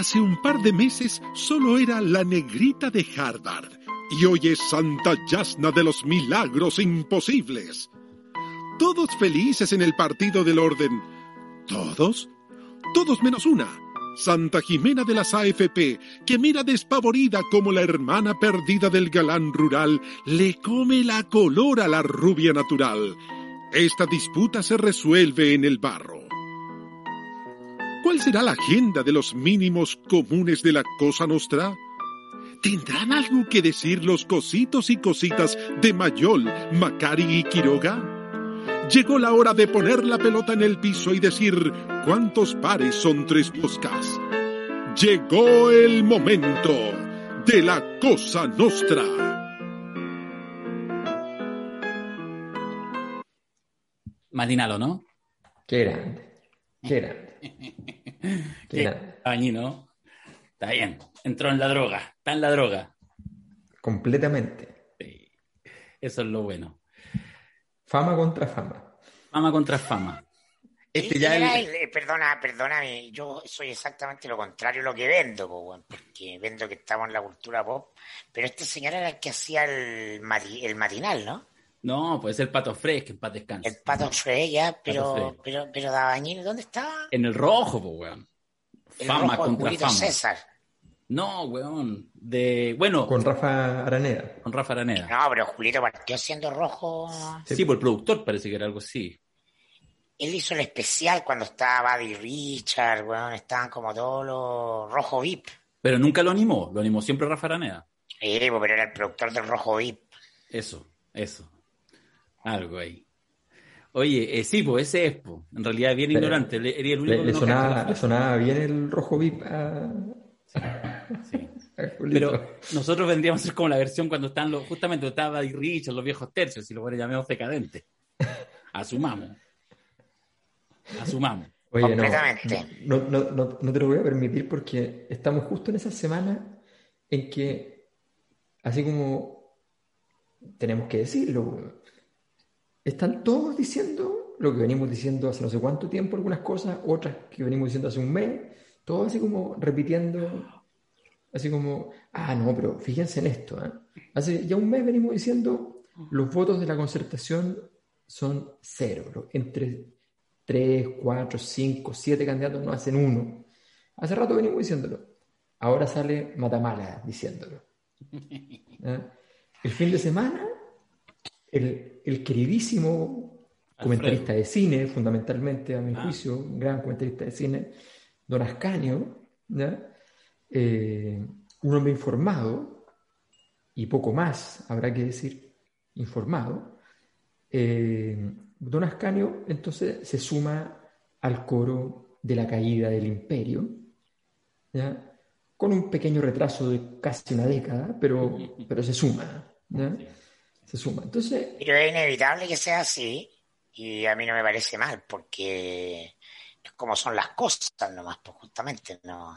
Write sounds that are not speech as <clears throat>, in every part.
Hace un par de meses solo era la negrita de Harvard y hoy es Santa Yasna de los milagros imposibles. Todos felices en el partido del orden. ¿Todos? Todos menos una. Santa Jimena de las AFP, que mira despavorida como la hermana perdida del galán rural le come la color a la rubia natural. Esta disputa se resuelve en el barro. ¿Cuál será la agenda de los mínimos comunes de la Cosa Nostra? ¿Tendrán algo que decir los cositos y cositas de Mayol, Macari y Quiroga? Llegó la hora de poner la pelota en el piso y decir cuántos pares son tres moscas. Llegó el momento de la Cosa Nostra. Matinalo, ¿no? Qué grande. Qué grande. <laughs> Qué ¿no? Está bien. Entró en la droga. Está en la droga. Completamente. Eso es lo bueno. Fama contra fama. Fama contra fama. Este ya eh, perdona, perdóname, yo soy exactamente lo contrario a lo que vendo, porque vendo que estamos en la cultura pop, pero este señor era el que hacía el, el matinal, ¿no? No, puede ser Pato Fresh, que en paz descanse. El Pato Fresh, ya, pero, pero, pero Dabañil, ¿dónde está? En el rojo, pues, weón. Fama contra fama. César. No, weón. De, bueno. Con Rafa Araneda. Con Rafa Araneda. No, pero Julito partió siendo rojo. Sí, por el productor parece que era algo así. Él hizo el especial cuando estaba Buddy Richard, weón. Estaban como todos los rojo VIP. Pero nunca lo animó. Lo animó siempre Rafa Araneda. Sí, pero era el productor del rojo VIP. Eso, eso. Algo ahí. Oye, eh, sí, pues ese es, pues. en realidad bien ignorante. Le, el único le, sonaba, bien el rojo VIP sí. Pero nosotros vendríamos a ser como la versión cuando están los, justamente estaba y Richard, los viejos tercios, y lo llamamos decadente. Asumamos. Asumamos. Oye, no, no, no, no, te lo voy a permitir porque estamos justo en esa semana en que, así como tenemos que decirlo, están todos diciendo lo que venimos diciendo hace no sé cuánto tiempo, algunas cosas, otras que venimos diciendo hace un mes, todo así como repitiendo, así como, ah, no, pero fíjense en esto, ¿eh? hace ya un mes venimos diciendo los votos de la concertación son cero, entre tres, cuatro, cinco, siete candidatos no hacen uno. Hace rato venimos diciéndolo. Ahora sale Matamala diciéndolo. ¿eh? El fin de semana el, queridísimo comentarista de cine, fundamentalmente a mi ah. juicio, un gran comentarista de cine, Don Ascanio, eh, un hombre informado, y poco más, habrá que decir, informado, eh, Don Ascanio entonces se suma al coro de la caída del imperio, con un pequeño retraso de casi una década, pero, pero se suma. ¿ya? Se suma. Entonces, Pero es inevitable que sea así y a mí no me parece mal porque es como son las cosas nomás, pues justamente no.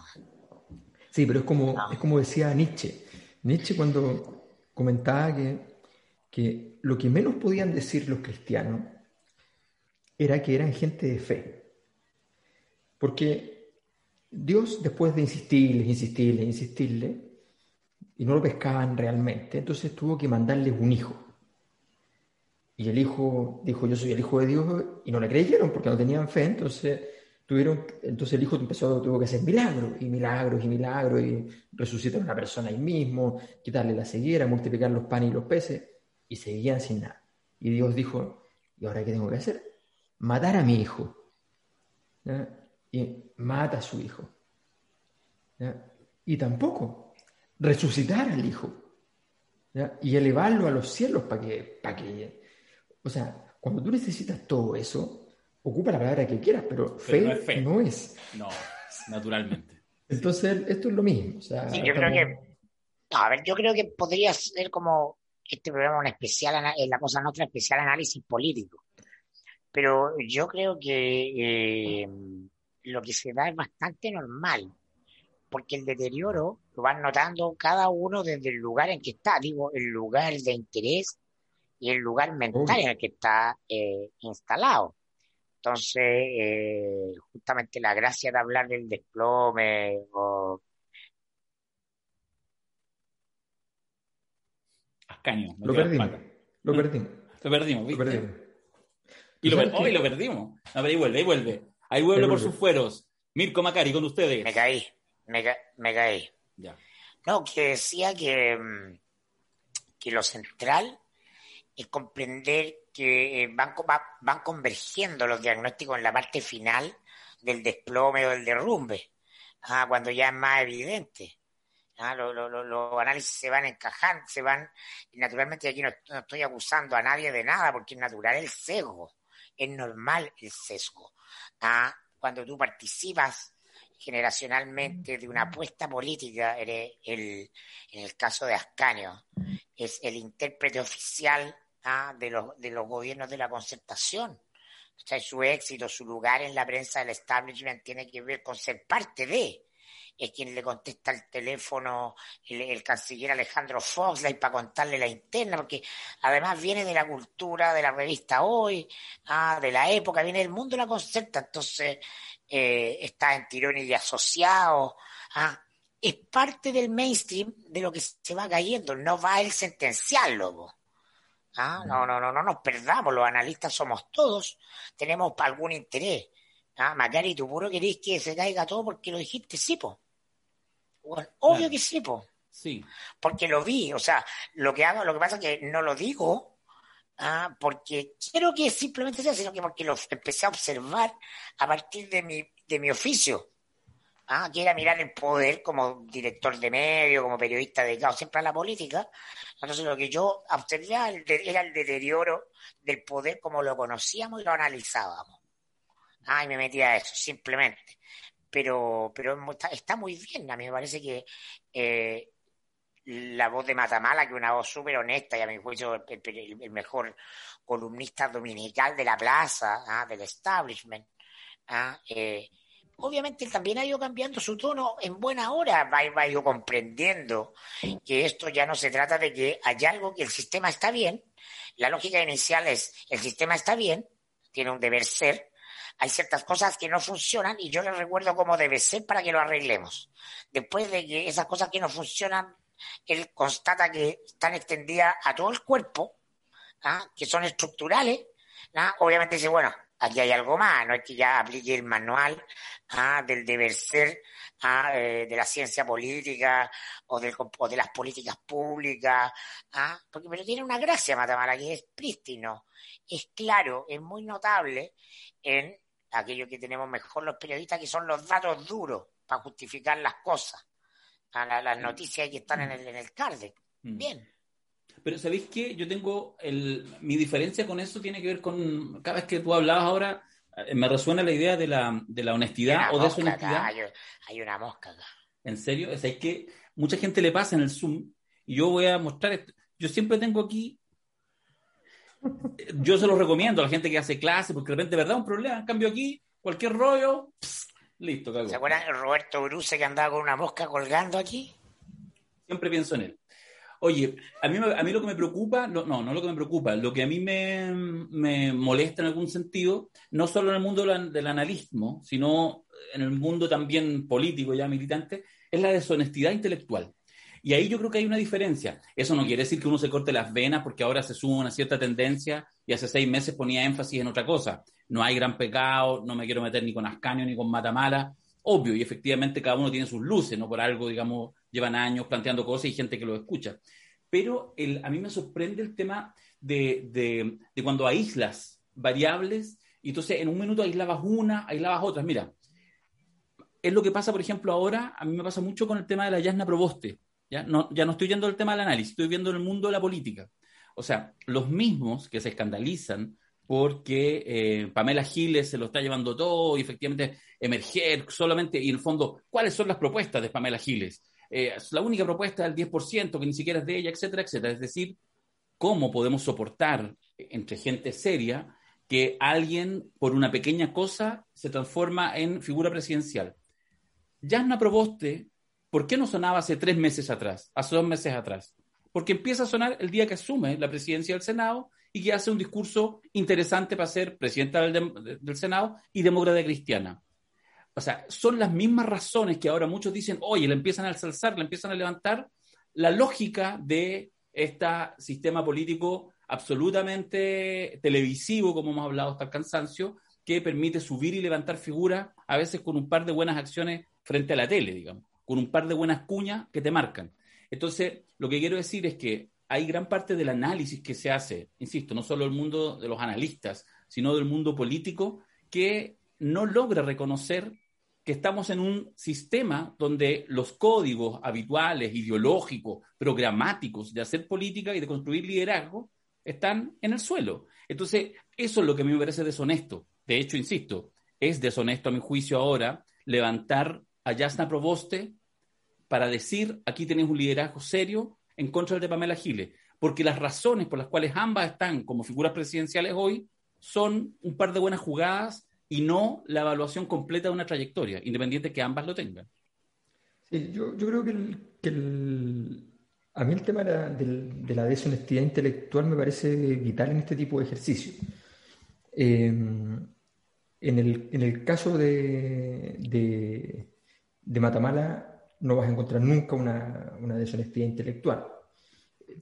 Sí, pero es como, es como decía Nietzsche. Nietzsche cuando comentaba que, que lo que menos podían decir los cristianos era que eran gente de fe. Porque Dios, después de insistirles, insistirles, insistirles, y no lo pescaban realmente, entonces tuvo que mandarles un hijo. Y el hijo dijo, yo soy el hijo de Dios, y no le creyeron porque no tenían fe, entonces tuvieron, entonces el hijo empezó, tuvo que hacer milagros, y milagros, y milagros, y resucitar a una persona ahí mismo, quitarle la ceguera, multiplicar los panes y los peces, y seguían sin nada. Y Dios dijo, ¿y ahora qué tengo que hacer? Matar a mi hijo. Y mata a su hijo. Y tampoco resucitar al hijo. Y elevarlo a los cielos para que, para que o sea, cuando tú necesitas todo eso, ocupa la palabra que quieras, pero, fe, no, es no naturalmente. Entonces, esto es lo mismo. yo creo que. a ver, yo creo que podría ser como este programa una especial, eh, la cosa nuestra, especial análisis político. Pero yo creo que eh, lo que se da es bastante normal, porque el deterioro lo van notando cada uno desde el lugar en que está, digo, el lugar de interés y el lugar mental en el que está eh, instalado. Entonces, eh, justamente la gracia de hablar del desplome o... Ascaño. Lo perdimos. Lo perdimos. Lo perdimos, ¿viste? Lo perdimos. Y lo, oh, lo perdimos. A ver, ahí vuelve, ahí vuelve. Ahí vuelve por sus fueros. Mirko Macari, con ustedes. Me caí, me, me caí. Ya. No, que decía que, mm, que lo central es comprender que eh, van, van convergiendo los diagnósticos en la parte final del desplome o del derrumbe, ah, cuando ya es más evidente. Ah, los análisis se van encajando, se van, y naturalmente aquí no, estoy acusando a nadie de nada, porque es natural el sesgo, es normal el sesgo. Ah, cuando tú participas generacionalmente de una apuesta política, eres el, en el caso de Ascanio, es el intérprete oficial ¿ah? de, los, de los gobiernos de la concertación. O sea, su éxito, su lugar en la prensa del establishment tiene que ver con ser parte de. Es quien le contesta el teléfono el, canciller Alejandro Foxley para contarle la interna, porque además viene de la cultura de la revista Hoy, ¿ah? de la época, viene del mundo de la concerta, entonces eh, está en tirón y de asociado. ¿ah? Es parte del mainstream de lo que se va cayendo, no va a él sentenciarlo. ¿Ah? No, no, no, no nos perdamos, los analistas somos todos, tenemos algún interés. ¿Ah? Macari, tú puro querés que se caiga todo porque lo dijiste, sí, po. obvio que sí, po. Sí. Porque lo vi, o sea, lo que hago, lo que pasa es que no lo digo ¿ah? porque quiero que simplemente sea, sino que porque lo empecé a observar a partir de mi, de mi oficio. ¿Ah? era mirar el poder como director de medio, como periodista dedicado siempre a la política. Entonces lo que yo observaba era el deterioro del poder como lo conocíamos y lo analizábamos. Ah, y me metía a eso, simplemente. Pero, pero está, muy bien, a mí me parece que eh, la voz de Matamala, que es una voz súper honesta y a mi juicio el, mejor columnista dominical de la plaza, ¿ah? del establishment, ¿ah? eh, obviamente también ha ido cambiando su tono en buena hora, va, va ido comprendiendo que esto ya no se trata de que hay algo que el sistema está bien, la lógica inicial es el sistema está bien, tiene un deber ser, hay ciertas cosas que no funcionan y yo les recuerdo cómo debe ser para que lo arreglemos. Después de que esas cosas que no funcionan, él constata que están extendidas a todo el cuerpo, ¿ah? que son estructurales, ¿ah? obviamente dice, bueno, aquí hay algo más, no es que ya aplique el manual ¿ah? del deber ser ¿ah? eh, de la ciencia política o, del, de las políticas públicas, ¿ah? porque pero tiene una gracia Matamala, que es prístino, es claro, es muy notable en aquello que tenemos mejor los periodistas, que son los datos duros para justificar las cosas, a las noticias que están en el, en el mm. Bien. Pero ¿sabéis qué? Yo tengo el, mi diferencia con eso tiene que ver con, cada vez que tú hablabas ahora, eh, me resuena la idea de la, de la honestidad o deshonestidad. hay, una mosca acá. ¿En serio? Es que mucha gente le pasa en el Zoom y yo voy a mostrar esto. Yo siempre tengo aquí, yo se lo recomiendo a la gente que hace clase, porque de repente, ¿verdad? Un problema. En cambio aquí, cualquier rollo, listo, cago. ¿Se acuerdan Roberto Bruce que andaba con una mosca colgando aquí? Siempre pienso en él. Oye, a mí, a mí lo que me preocupa, no, no, no lo que me preocupa, lo que a mí me, molesta en algún sentido, no solo en el mundo del analismo, sino en el mundo también político ya militante, es la deshonestidad intelectual. Y ahí yo creo que hay una diferencia. Eso no quiere decir que uno se corte las venas porque ahora se suma una cierta tendencia y hace seis meses ponía énfasis en otra cosa. No hay gran pecado, no me quiero meter ni con Ascanio ni con Matamala. Obvio, y efectivamente cada uno tiene sus luces, ¿no? Por algo, digamos, llevan años planteando cosas y gente que lo escucha. Pero el, a mí me sorprende el tema de, de, de, cuando aíslas variables y entonces en un minuto aislabas una, aislabas otras. Mira, es lo que pasa, por ejemplo, ahora, a mí me pasa mucho con el tema de la Yasna Proboste. ¿ya? No, ya no estoy viendo el tema del análisis, estoy viendo el mundo de la política. O sea, los mismos que se escandalizan porque eh, Pamela Giles se lo está llevando todo y efectivamente emerger solamente, y en el fondo, ¿cuáles son las propuestas de Pamela Giles? Eh, la única propuesta del 10%, que ni siquiera es de ella, etcétera, etcétera. Es decir, ¿cómo podemos soportar entre gente seria que alguien por una pequeña cosa se transforma en figura presidencial? Jasna Proboste, ¿por qué no sonaba hace tres meses atrás, hace dos meses atrás? Porque empieza a sonar el día que asume la presidencia del Senado y que hace un discurso interesante para ser presidenta del, del Senado y demócrata cristiana. O sea, son las mismas razones que ahora muchos dicen, oye, la empiezan a alzar, la empiezan a levantar, la lógica de este sistema político absolutamente televisivo, como hemos hablado hasta el cansancio, que permite subir y levantar figuras, a veces con un par de buenas acciones frente a la tele, digamos, con un par de buenas cuñas que te marcan. Entonces, lo que quiero decir es que hay gran parte del análisis que se hace, insisto, no solo el mundo de los analistas, sino del mundo político, que no logra reconocer que estamos en un sistema donde los códigos habituales, ideológicos, programáticos de hacer política y de construir liderazgo están en el suelo. Entonces, eso es lo que a mí me parece deshonesto. De hecho, insisto, es deshonesto a mi juicio ahora levantar a Yasna Proboste para decir, aquí tenéis un liderazgo serio en contra del de Pamela Giles, porque las razones por las cuales ambas están como figuras presidenciales hoy son un par de buenas jugadas y no la evaluación completa de una trayectoria, independiente que ambas lo tengan. Sí, yo, creo que, el, a mí el tema de la, deshonestidad intelectual me parece vital en este tipo de ejercicio. Eh, en, el, caso de, de, Matamala no vas a encontrar nunca una, una deshonestidad intelectual.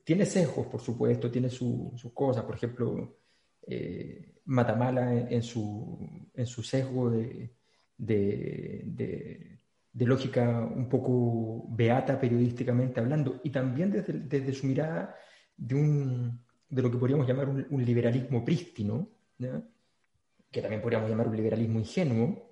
Tiene sesgos, por supuesto, tiene sus cosas. Por ejemplo, eh, Matamala en, su, en su sesgo de, de, lógica un poco beata periodísticamente hablando, y también desde, desde su mirada de, un, de lo que podríamos llamar un, liberalismo prístino, que también podríamos llamar un liberalismo ingenuo.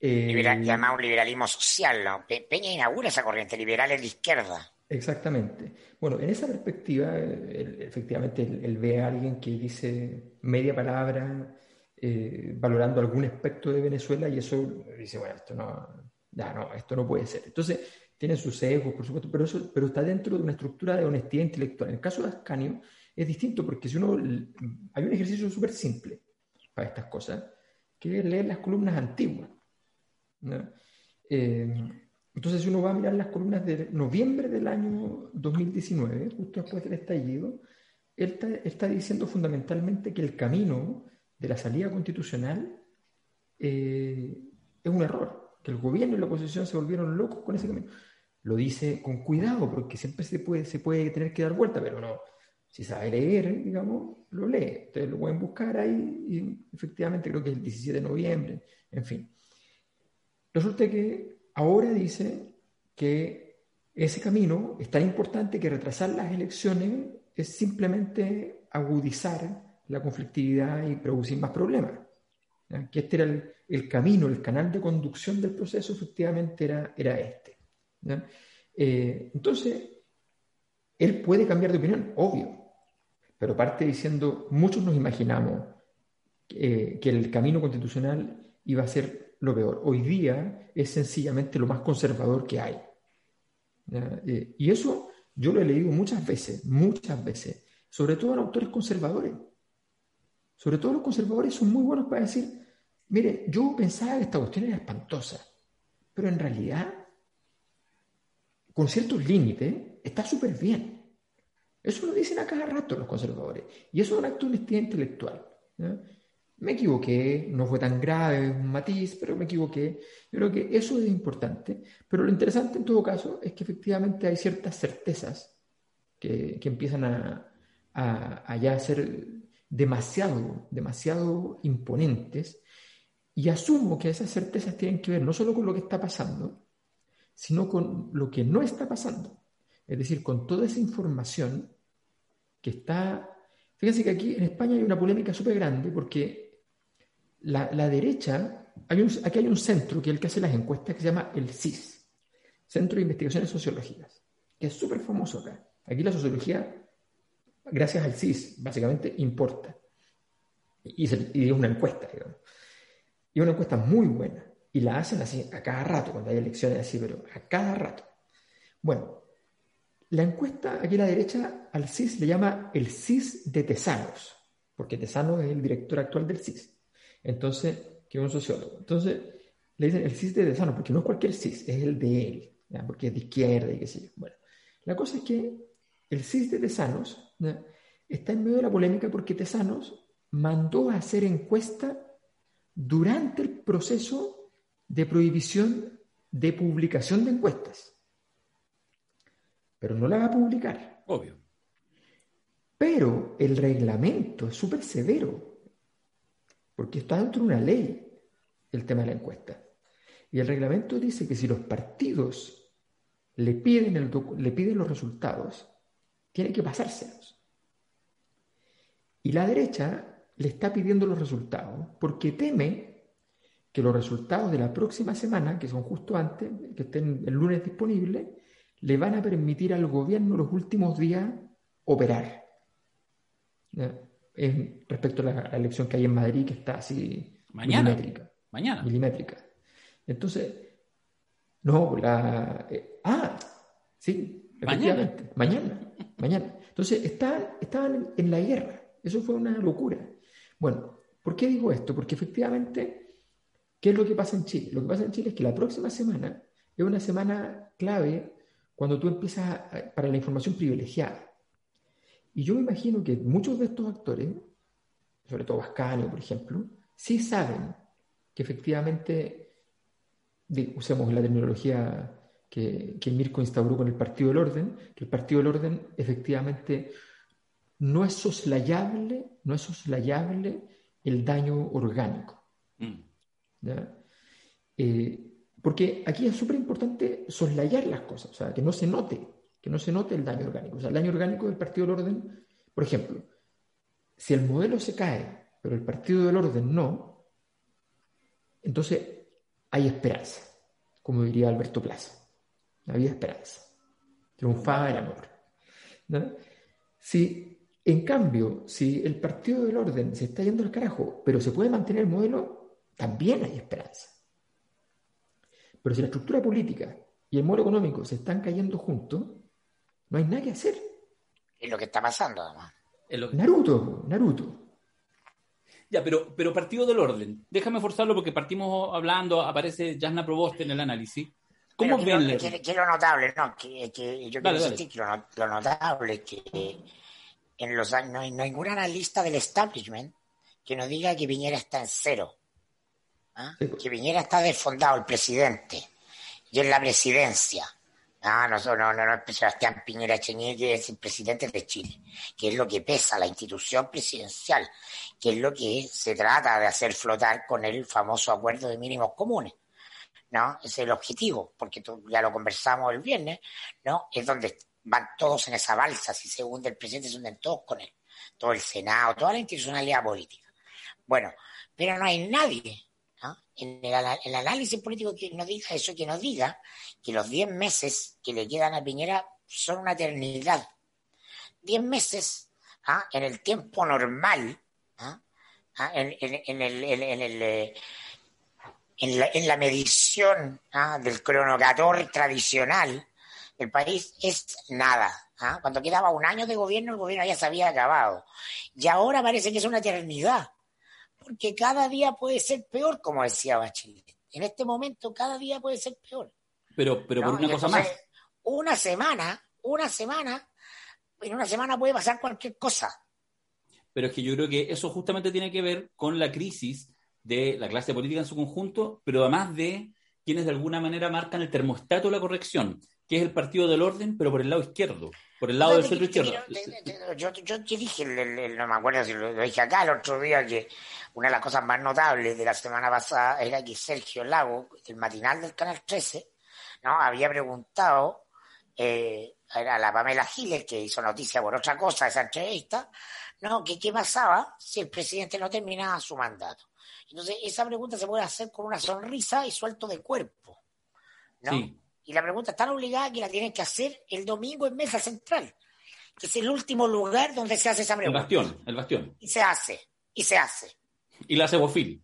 Eh, llamar un liberalismo social. Peña inaugura esa corriente liberal en la izquierda. Exactamente. Bueno, en esa perspectiva, efectivamente, él, ve a alguien que dice media palabra eh, valorando algún aspecto de Venezuela y eso dice, bueno, esto no, ya no, esto no puede ser. Entonces, tiene sus sesgos, por supuesto, pero, eso, pero está dentro de una estructura de honestidad intelectual. En el caso de Ascanio es distinto porque si uno, hay un ejercicio súper simple para estas cosas, que es leer las columnas antiguas. Eh, entonces, si uno va a mirar las columnas de noviembre del año 2019, justo después del estallido, él está, diciendo fundamentalmente que el camino de la salida constitucional eh, es un error, que el gobierno y la oposición se volvieron locos con ese camino. Lo dice con cuidado, porque siempre se puede, se puede tener que dar vuelta, pero no, si sabe leer, digamos, lo lee. Ustedes lo pueden buscar ahí y efectivamente creo que es el 17 de noviembre, en fin. Resulta que ahora dice que ese camino es tan importante que retrasar las elecciones es simplemente agudizar la conflictividad y producir más problemas. Que este era el, camino, el canal de conducción del proceso, efectivamente era, era este. Eh, entonces, él puede cambiar de opinión, obvio, pero parte diciendo, muchos nos imaginamos que el camino constitucional iba a ser lo peor. Hoy día es sencillamente lo más conservador que hay. Eh, y eso yo lo he leído muchas veces, muchas veces, sobre todo en autores conservadores. Sobre todo los conservadores son muy buenos para decir, mire, yo pensaba que esta cuestión era espantosa, pero en realidad, con ciertos límites, está súper bien. Eso lo dicen a cada rato los conservadores. Y eso es un acto de honestidad intelectual me equivoqué, no fue tan grave, un matiz, pero me equivoqué. Yo creo que eso es importante, pero lo interesante en todo caso es que efectivamente hay ciertas certezas que, empiezan a, a, ya ser demasiado, demasiado imponentes y asumo que esas certezas tienen que ver no solo con lo que está pasando, sino con lo que no está pasando. Es decir, con toda esa información que está... Fíjense que aquí en España hay una polémica súper grande porque la, derecha, aquí hay un centro que es el que hace las encuestas que se llama el CIS, Centro de Investigaciones Sociológicas, que es súper famoso acá. Aquí la sociología, gracias al CIS, básicamente importa. Y, es una encuesta, digamos. Y una encuesta muy buena. Y la hacen así a cada rato, cuando hay elecciones así, pero a cada rato. Bueno, la encuesta aquí a la derecha al CIS le llama el CIS de Tesanos, porque Tesano es el director actual del CIS. Entonces, que es un sociólogo. Entonces, le dicen el CIS de Sano, porque no es cualquier CIS, es el de él, porque es de izquierda y qué sé yo. Bueno, la cosa es que el CIS de Tesanos está en medio de la polémica porque Tesanos mandó a hacer encuesta durante el proceso de prohibición de publicación de encuestas. Pero no la va a publicar. Obvio. Pero el reglamento es súper severo, porque está dentro de una ley el tema de la encuesta. Y el reglamento dice que si los partidos le piden, le piden los resultados, tiene que pasárselos. Y la derecha le está pidiendo los resultados porque teme que los resultados de la próxima semana, que son justo antes, que estén el lunes disponibles, le van a permitir al gobierno los últimos días operar. Respecto a la, elección que hay en Madrid, que está así Mañana. milimétrica. Mañana. Milimétrica. Entonces, no, la... Eh, ah, sí, efectivamente. Mañana. Mañana. Entonces, estaban en la guerra. Eso fue una locura. Bueno, ¿por qué digo esto? Porque efectivamente, ¿qué es lo que pasa en Chile? Lo que pasa en Chile es que la próxima semana es una semana clave cuando tú empiezas para la información privilegiada. Y yo me imagino que muchos de estos actores, sobre todo Vascanio, por ejemplo, sí saben que efectivamente, usemos la terminología que, que Mirko instauró con el Partido del Orden, que el Partido del Orden efectivamente no es soslayable, no es soslayable el daño orgánico. Mm. Eh, porque aquí es súper importante soslayar las cosas, o sea, que no se note, que no se note el daño orgánico. O sea, el daño orgánico del Partido del Orden, por ejemplo, si el modelo se cae, pero el Partido del Orden no, entonces hay esperanza, como diría Alberto Plaza. Había esperanza. Triunfaba el amor. Si en cambio, si el partido del orden se está yendo al carajo, pero se puede mantener el modelo, también hay esperanza. Pero si la estructura política y el modelo económico se están cayendo juntos, no hay nada que hacer. Es lo que está pasando, además. Naruto, Naruto. Ya, pero, pero partido del orden. Déjame forzarlo porque partimos hablando, aparece Jasna Proboste en el análisis. ¿Cómo ven? Que, lo notable, no, que, yo quiero decir que lo, notable que en los años, no hay, ningún analista del establishment que nos diga que Piñera está en cero. ¿ah? Que Piñera está desfondado, el presidente, y en la presidencia. Ah, no, no, no, no, Sebastián Piñera Echeñique es el presidente de Chile, que es lo que pesa la institución presidencial, que es lo que se trata de hacer flotar con el famoso acuerdo de mínimos comunes. ¿no? Es el objetivo, porque ya lo conversamos el viernes, ¿no? Es donde van todos en esa balsa, si se hunde el presidente, se hunden todos con él, todo el Senado, toda la institucionalidad política. Bueno, pero no hay nadie en el, análisis político que nos diga eso, que nos diga que los 10 meses que le quedan a Piñera son una eternidad. 10 meses ¿ah? en el tiempo normal, ¿ah? ¿Ah? en, el, eh, en, la, en la medición del cronocator tradicional, el país es nada. Cuando quedaba un año de gobierno, el gobierno ya se había acabado. Y ahora parece que es una eternidad, porque cada día puede ser peor, como decía Bachelet. En este momento, cada día puede ser peor. Pero, pero por una cosa más. Una semana, una semana, en una semana puede pasar cualquier cosa. Pero es que yo creo que eso justamente tiene que ver con la crisis de la clase política en su conjunto, pero además de quienes de alguna manera marcan el termostato de la corrección que es el partido del orden, pero por el lado izquierdo, por el lado del centro izquierdo. Yo, yo te dije, no me acuerdo si lo, dije acá el otro día, que una de las cosas más notables de la semana pasada era que Sergio Lago, el matinal del Canal 13, ¿no? había preguntado eh, a la Pamela Giles, que hizo noticia por otra cosa esa entrevista, ¿no? que qué pasaba si el presidente no terminaba su mandato. Entonces, esa pregunta se puede hacer con una sonrisa y suelto de cuerpo. ¿no? Sí. Y la pregunta es tan obligada que la tienen que hacer el domingo en Mesa Central, que es el último lugar donde se hace esa pregunta. El bastión, el bastión. Y se hace, y se hace. Y la hace Bofil.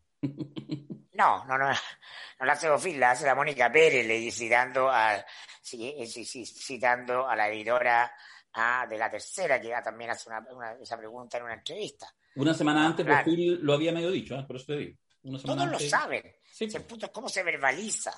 No, no, no, no la hace Bofil, la hace la Mónica Pérez, le citando a, citando a la editora de la tercera, que también hace esa pregunta en una entrevista. Una semana antes Bofil lo había medio dicho, ¿eh? por eso te digo. Todos lo saben. El punto es cómo se verbaliza.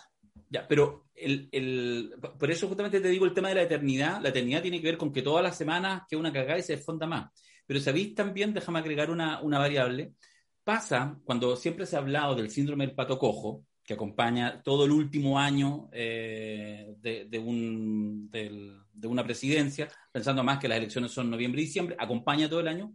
Pero el, el, por eso justamente te digo el tema de la eternidad. La eternidad tiene que ver con que todas las semanas que una cagada y se desfonda más. Pero sabéis también, déjame agregar una, una variable, pasa cuando siempre se ha hablado del síndrome del pato cojo, que acompaña todo el último año eh, de, un, de, una presidencia, pensando más que las elecciones son noviembre y diciembre, acompaña todo el año,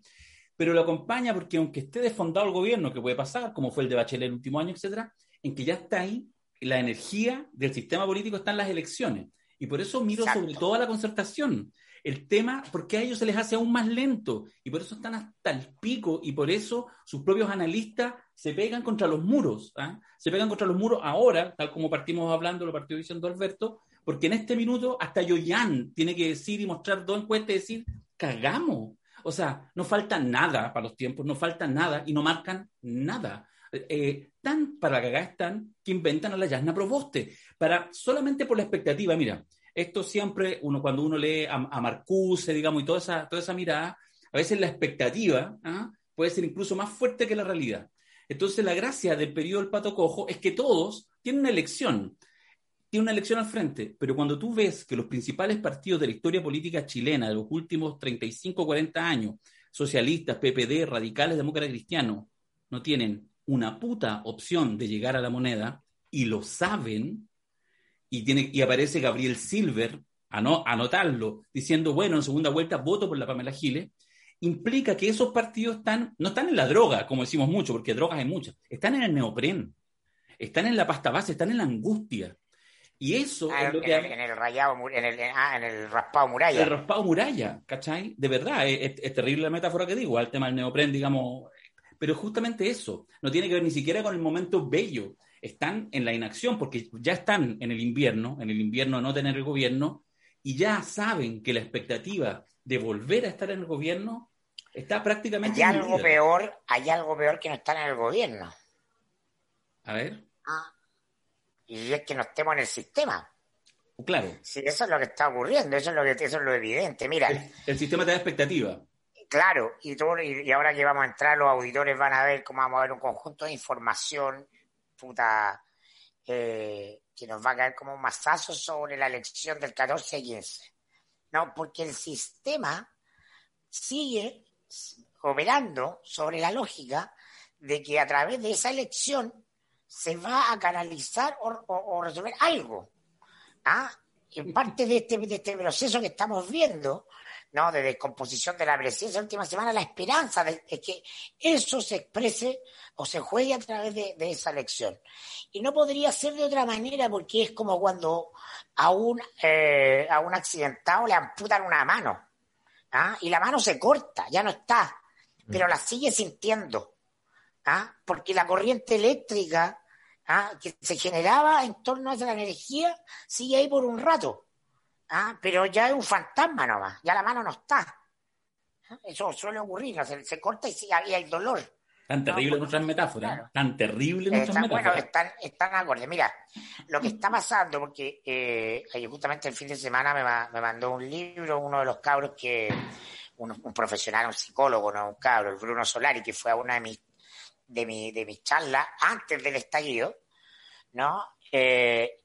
pero lo acompaña porque aunque esté desfondado el gobierno, que puede pasar, como fue el de Bachelet el último año, etcétera, en que ya está ahí, la energía del sistema político está en las elecciones. Y por eso miro sobre todo a la concertación. El tema, porque a ellos se les hace aún más lento y por eso están hasta el pico y por eso sus propios analistas se pegan contra los muros. ¿ah? Se pegan contra los muros ahora, tal como partimos hablando, lo partió diciendo Alberto, porque en este minuto hasta Yoyan tiene que decir y mostrar dos encuestas y decir, cagamos. O sea, no falta nada para los tiempos, no falta nada y no marcan nada. Eh, tan para cagar están que inventan a la Yasna Proboste, para solamente por la expectativa, mira, esto siempre, uno cuando uno lee a, Marcuse, digamos, y toda esa, toda esa mirada, a veces la expectativa ¿ah? puede ser incluso más fuerte que la realidad. Entonces, la gracia del periodo del pato cojo es que todos tienen una elección, tienen una elección al frente, pero cuando tú ves que los principales partidos de la historia política chilena de los últimos 35, 40 años, socialistas, PPD, radicales, demócratas cristianos, no tienen una puta opción de llegar a la moneda y lo saben, y, tiene, y aparece Gabriel Silver a no, anotarlo, diciendo, bueno, en segunda vuelta voto por la Pamela Giles, implica que esos partidos están, no están en la droga, como decimos mucho, porque drogas hay muchas, están en el neopren, están en la pasta base, están en la angustia. Y eso ah, es lo en que... El, en el rayado, en el, ah, en el raspado muralla. El raspado muralla, ¿cachai? De verdad, es, es, terrible la metáfora que digo, al tema del neopren, digamos, pero justamente eso, no tiene que ver ni siquiera con el momento bello, están en la inacción porque ya están en el invierno, en el invierno de no tener el gobierno, y ya saben que la expectativa de volver a estar en el gobierno está prácticamente... Hay algo peor, hay algo peor que no estar en el gobierno. A ver. Ah, y es que no estemos en el sistema. Claro. Sí, eso es lo que está ocurriendo, eso es lo, que, eso es lo evidente. Mira. El, sistema te da expectativa. Claro, y, y, ahora que vamos a entrar, los auditores van a ver cómo vamos a ver un conjunto de información puta, eh, que nos va a caer como un mazazo sobre la elección del 14 y 15. No, porque el sistema sigue operando sobre la lógica de que a través de esa elección se va a canalizar o, resolver algo. ¿ah? En parte de este, de este proceso que estamos viendo, ¿no? de descomposición de la presidencia la última semana, la esperanza de, que eso se exprese o se juegue a través de, esa elección. Y no podría ser de otra manera porque es como cuando a un, eh, a un accidentado le amputan una mano ¿ah? y la mano se corta, ya no está, pero la sigue sintiendo, ¿ah? porque la corriente eléctrica ¿ah? que se generaba en torno a esa energía sigue ahí por un rato. Ah, pero ya es un fantasma nomás, ya la mano no está. Ah, eso suele ocurrir, se, corta y, hay dolor. Tan terrible nuestras metáforas, tan terrible nuestras metáforas. Bueno, están, están acordes. Mira, lo que está pasando, porque eh, justamente el fin de semana me, mandó un libro uno de los cabros que, un, profesional, un psicólogo, no un cabro, el Bruno Solari, que fue a una de mis, de, mi, de mis charlas antes del estallido, ¿no? Eh,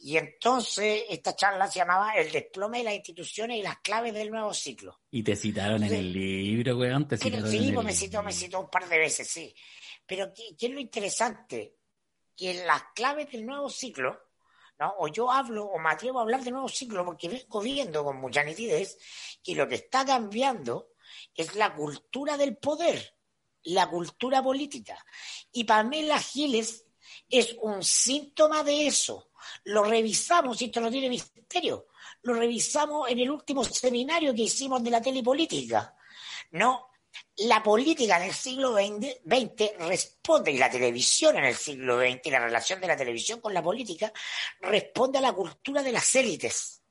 y entonces esta charla se llamaba El desplome de las instituciones y las claves del nuevo ciclo. Y te citaron en el libro, weón. Te citaron sí, pues me citó, me citó un par de veces, sí. Pero ¿qué, es lo interesante? Que las claves del nuevo ciclo, ¿no? o yo hablo o me atrevo a hablar del nuevo ciclo porque vengo viendo con mucha nitidez que lo que está cambiando es la cultura del poder, la cultura política. Y Pamela Giles es un síntoma de eso lo revisamos, y esto no tiene misterio, lo revisamos en el último seminario que hicimos de la telepolítica. No, la política en el siglo XX responde, y la televisión en el siglo XX, y la relación de la televisión con la política, responde a la cultura de las élites,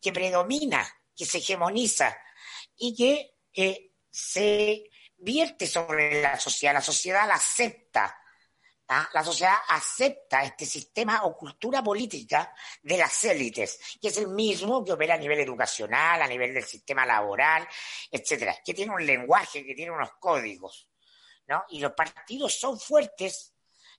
que predomina, que se hegemoniza y que eh, se vierte sobre la sociedad. La sociedad la acepta ¿Ah? La sociedad acepta este sistema o cultura política de las élites, que es el mismo que opera a nivel educacional, a nivel del sistema laboral, etcétera, que tiene un lenguaje, que tiene unos códigos, ¿no? Y los partidos son fuertes,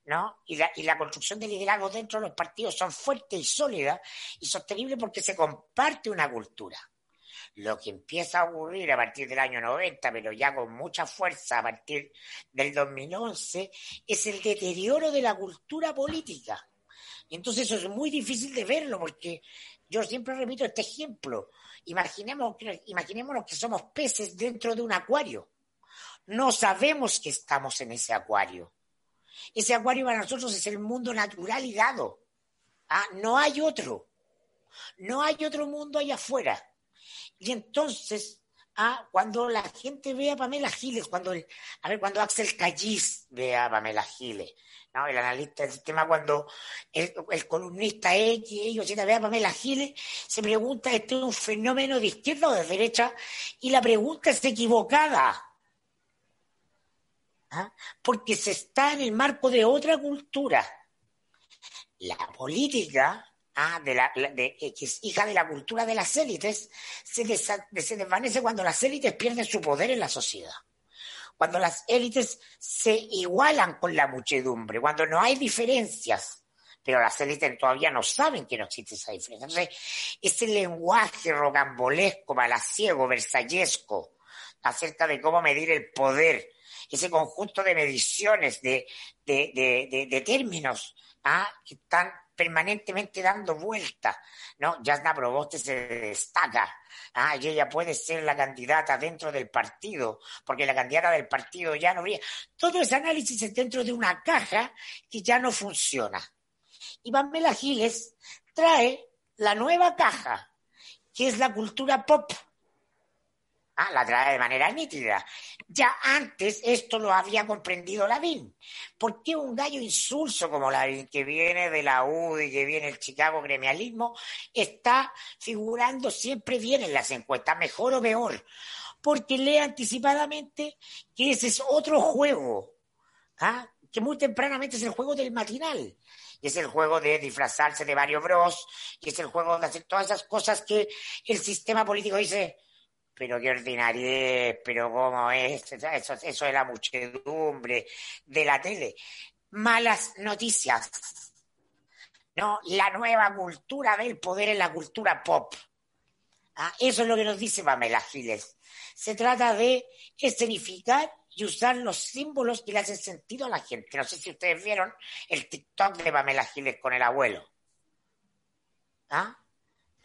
¿no? Y la, y la construcción de liderazgo dentro de los partidos son fuertes y sólidas y sostenibles porque se comparte una cultura. Lo que empieza a ocurrir a partir del año 90, pero ya con mucha fuerza a partir del 2011, es el deterioro de la cultura política. Y entonces eso es muy difícil de verlo, porque yo siempre repito este ejemplo. Imaginemos, imaginémonos que somos peces dentro de un acuario. No sabemos que estamos en ese acuario. Ese acuario para nosotros es el mundo natural y dado. Ah, no hay otro. No hay otro mundo allá afuera. Y entonces, ah, cuando la gente ve a Pamela Giles, cuando, a ver, cuando Axel Callis ve a Pamela Giles, ¿no? el analista del sistema, cuando el, columnista X, ellos ve a Pamela Giles, se pregunta, ¿este es un fenómeno de izquierda o de derecha? Y la pregunta es equivocada. ¿Ah? Porque se está en el marco de otra cultura. La política ah, de la, de, eh, que es hija de la cultura de las élites, se, desvanece cuando las élites pierden su poder en la sociedad. Cuando las élites se igualan con la muchedumbre, cuando no hay diferencias, pero las élites todavía no saben que no existe esa diferencia. Entonces, ese lenguaje rocambolesco, malaciego, versallesco, acerca de cómo medir el poder, ese conjunto de mediciones, de, de, de términos ¿ah? que están permanentemente dando vueltas, ¿no? Yasna Proboste se destaca, ah, y ella puede ser la candidata dentro del partido, porque la candidata del partido ya no habría. Todo ese análisis es dentro de una caja que ya no funciona. Y Pamela Giles trae la nueva caja, que es la cultura pop. Ah, la trae de manera nítida. Ya antes esto lo había comprendido Lavín. ¿Por qué un gallo insulso como Lavín, que viene de la UDI, que viene del Chicago gremialismo, está figurando siempre bien en las encuestas, mejor o peor? Porque lee anticipadamente que ese es otro juego, ¿ah? que muy tempranamente es el juego del matinal. Y es el juego de disfrazarse de varios bros, y es el juego de hacer todas esas cosas que el sistema político dice, pero qué ordinaria pero cómo es, eso, eso de la muchedumbre, de la tele. Malas noticias. No, la nueva cultura del poder en la cultura pop. Ah, eso es lo que nos dice Pamela Giles. Se trata de escenificar y usar los símbolos que le hacen sentido a la gente. No sé si ustedes vieron el TikTok de Pamela Giles con el abuelo. ¿Ah?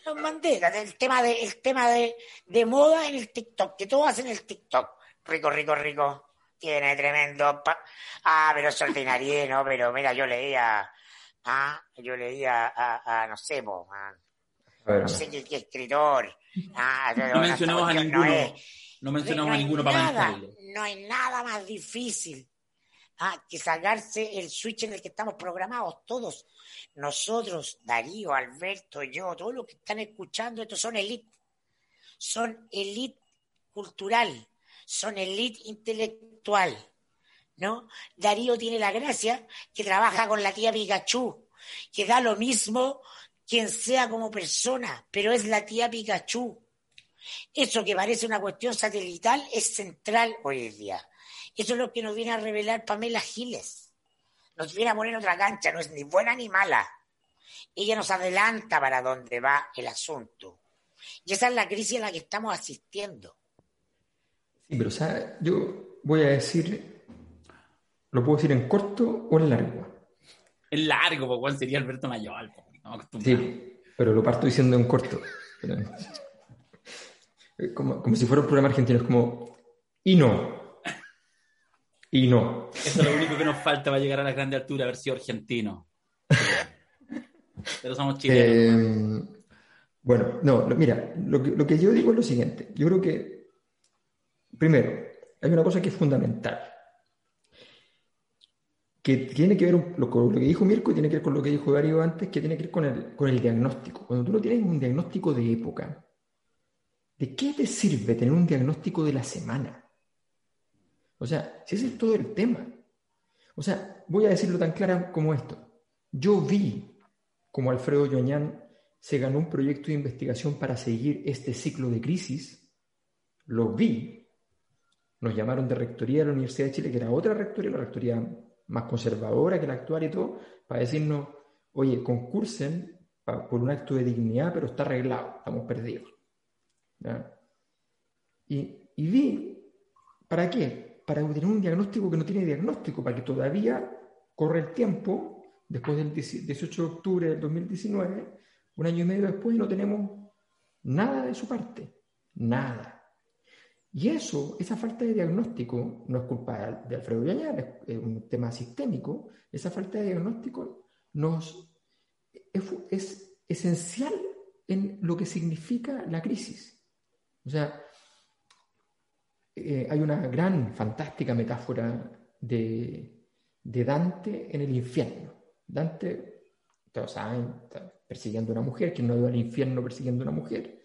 Los mandé, el tema de, el tema de, de moda en el TikTok, que todos hacen el TikTok. Rico, rico, rico. Tiene tremendo. ah, pero es ordinario, ¿no? Pero mira, yo leía. Ah, yo leía a, a, no sé, a, no sé qué, escritor. Ah, no mencionamos a ninguno. No, mencionamos a ninguno para nada, No hay nada más difícil que sacarse el switch en el que estamos programados todos. Nosotros, Darío, Alberto, yo, todos los que están escuchando, estos son elite. Son elite cultural, son elite intelectual. ¿No? Darío tiene la gracia que trabaja con la tía Pikachu, que da lo mismo quien sea como persona, pero es la tía Pikachu. Eso que parece una cuestión satelital es central hoy día. Eso es lo que nos viene a revelar Pamela Giles. Nos viene a poner otra cancha, no es ni buena ni mala. Ella nos adelanta para dónde va el asunto. Y esa es la crisis a la que estamos asistiendo. Sí, pero o sea, yo voy a decir, ¿lo puedo decir en corto o en largo? En largo, ¿cuál sería Alberto Mayor? sí, pero lo parto diciendo en corto. <laughs> Como, como si fuera un programa argentino, es como, y no, y no. Eso es lo único que nos falta para llegar a la grande altura, haber sido argentino. Pero somos chilenos. Eh, bueno, no, mira, lo que, lo que yo digo es lo siguiente. Yo creo que, primero, hay una cosa que es fundamental que tiene que ver con lo que dijo Mirko, tiene que ver con lo que dijo Darío antes, que tiene que ver con el, con el diagnóstico. Cuando tú no tienes un diagnóstico de época, ¿de qué te sirve tener un diagnóstico de la semana? O sea, si ese es todo el tema. O sea, voy a decirlo tan claro como esto. Yo vi como Alfredo Yoñán se ganó un proyecto de investigación para seguir este ciclo de crisis. Lo vi. Nos llamaron de rectoría de la Universidad de Chile, que era otra rectoría, la rectoría más conservadora que la actual y todo, para decirnos, oye, concursen por un acto de dignidad, pero está arreglado, estamos perdidos. Y vi, ¿para qué? Para tener un diagnóstico que no tiene diagnóstico, para que todavía corre el tiempo, después del 18 de octubre del 2019, un año y medio después, no tenemos nada de su parte, nada. Y eso, esa falta de diagnóstico, no es culpa de Alfredo Villañar, es un tema sistémico, esa falta de diagnóstico nos, es, esencial en lo que significa la crisis. O sea, eh, hay una gran, fantástica metáfora de, de, Dante en el infierno. Dante, todos saben, está persiguiendo a una mujer, que no iba al infierno persiguiendo a una mujer,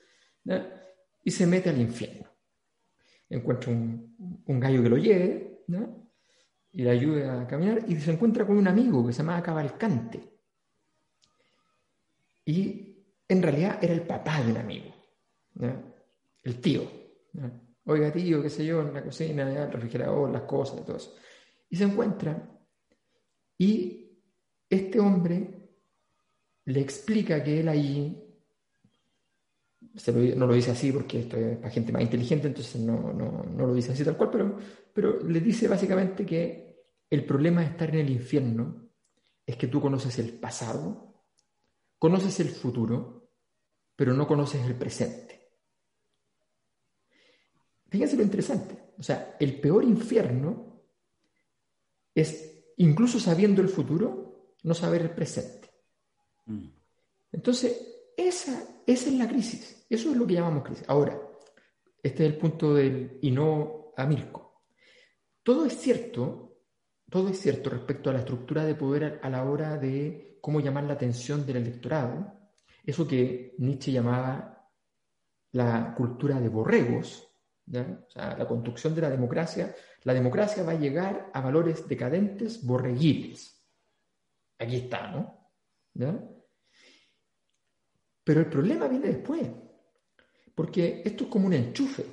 y se mete al infierno encuentra un, un gallo que lo lleve, ¿no? y le ayude a caminar, y se encuentra con un amigo que se llama Cavalcante. Y en realidad era el papá de un amigo, el tío. Oiga, tío, qué sé yo, en la cocina, el refrigerador, las cosas, todo eso. Y se encuentra, y este hombre le explica que él ahí no lo dice así porque esto es para gente más inteligente, entonces no, no, no, lo dice así tal cual, pero, pero le dice básicamente que el problema de estar en el infierno es que tú conoces el pasado, conoces el futuro, pero no conoces el presente. Fíjense lo interesante. O sea, el peor infierno es, incluso sabiendo el futuro, no saber el presente. Mm. Entonces, esa, esa es la crisis. Eso es lo que llamamos crisis. Ahora, este es el punto del y no a Mirko. Todo es cierto, todo es cierto respecto a la estructura de poder a la hora de cómo llamar la atención del electorado. Eso que Nietzsche llamaba la cultura de borregos, la construcción de la democracia. La democracia va a llegar a valores decadentes, borreguiles. Aquí está, ¿no? Pero el problema viene después, porque esto es como un enchufe.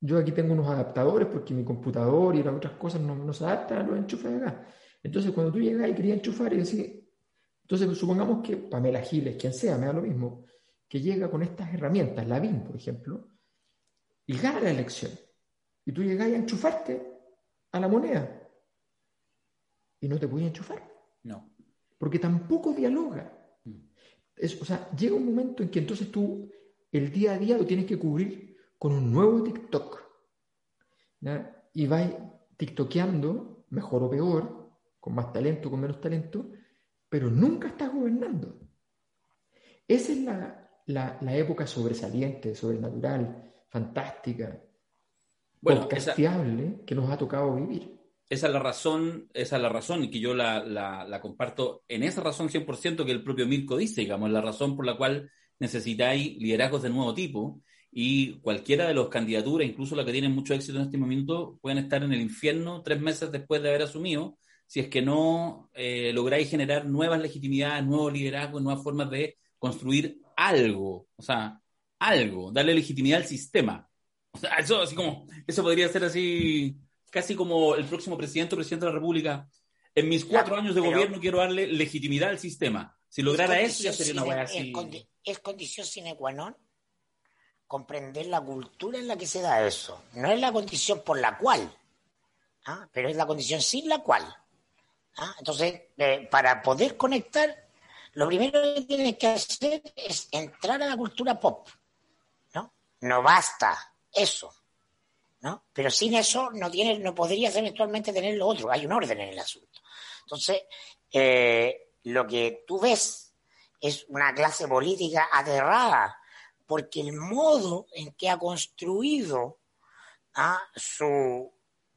Yo aquí tengo unos adaptadores porque mi computador y las otras cosas no, se adaptan a los enchufes de acá. Entonces, cuando tú llegas y querías enchufar y entonces supongamos que Pamela Giles, quien sea, me da lo mismo, que llega con estas herramientas, la BIM, por ejemplo, y gana la elección. Y tú llegas a enchufarte a la moneda y no te puedes enchufar. No. Porque tampoco dialoga o sea, llega un momento en que entonces tú el día a día lo tienes que cubrir con un nuevo TikTok. Y vas TikTokeando, mejor o peor, con más talento, con menos talento, pero nunca estás gobernando. Esa es la, la, época sobresaliente, sobrenatural, fantástica, bueno, que nos ha tocado vivir. Esa es la razón, esa es la razón, y que yo la, la, comparto en esa razón 100% que el propio Mirko dice, digamos, la razón por la cual necesitáis liderazgos de nuevo tipo y cualquiera de las candidaturas, incluso la que tienen mucho éxito en este momento, pueden estar en el infierno tres meses después de haber asumido, si es que no eh, lográis generar nuevas legitimidades, nuevos liderazgos, nuevas formas de construir algo, o sea, algo, darle legitimidad al sistema. O sea, eso así como, eso podría ser así casi como el próximo presidente o presidente de la República. En mis cuatro años de gobierno quiero darle legitimidad al sistema. Si lograra eso, ya sería una buena así. Es, condición sine qua non comprender la cultura en la que se da eso. No es la condición por la cual, ¿ah? pero es la condición sin la cual. ¿ah? Entonces, eh, para poder conectar, lo primero que tienes que hacer es entrar a la cultura pop. ¿No? Basta eso. ¿no? Pero sin eso no tiene, no podrías eventualmente tener lo otro, hay un orden en el asunto. Entonces, eh, lo que tú ves es una clase política aterrada, porque el modo en que ha construido ¿ah? su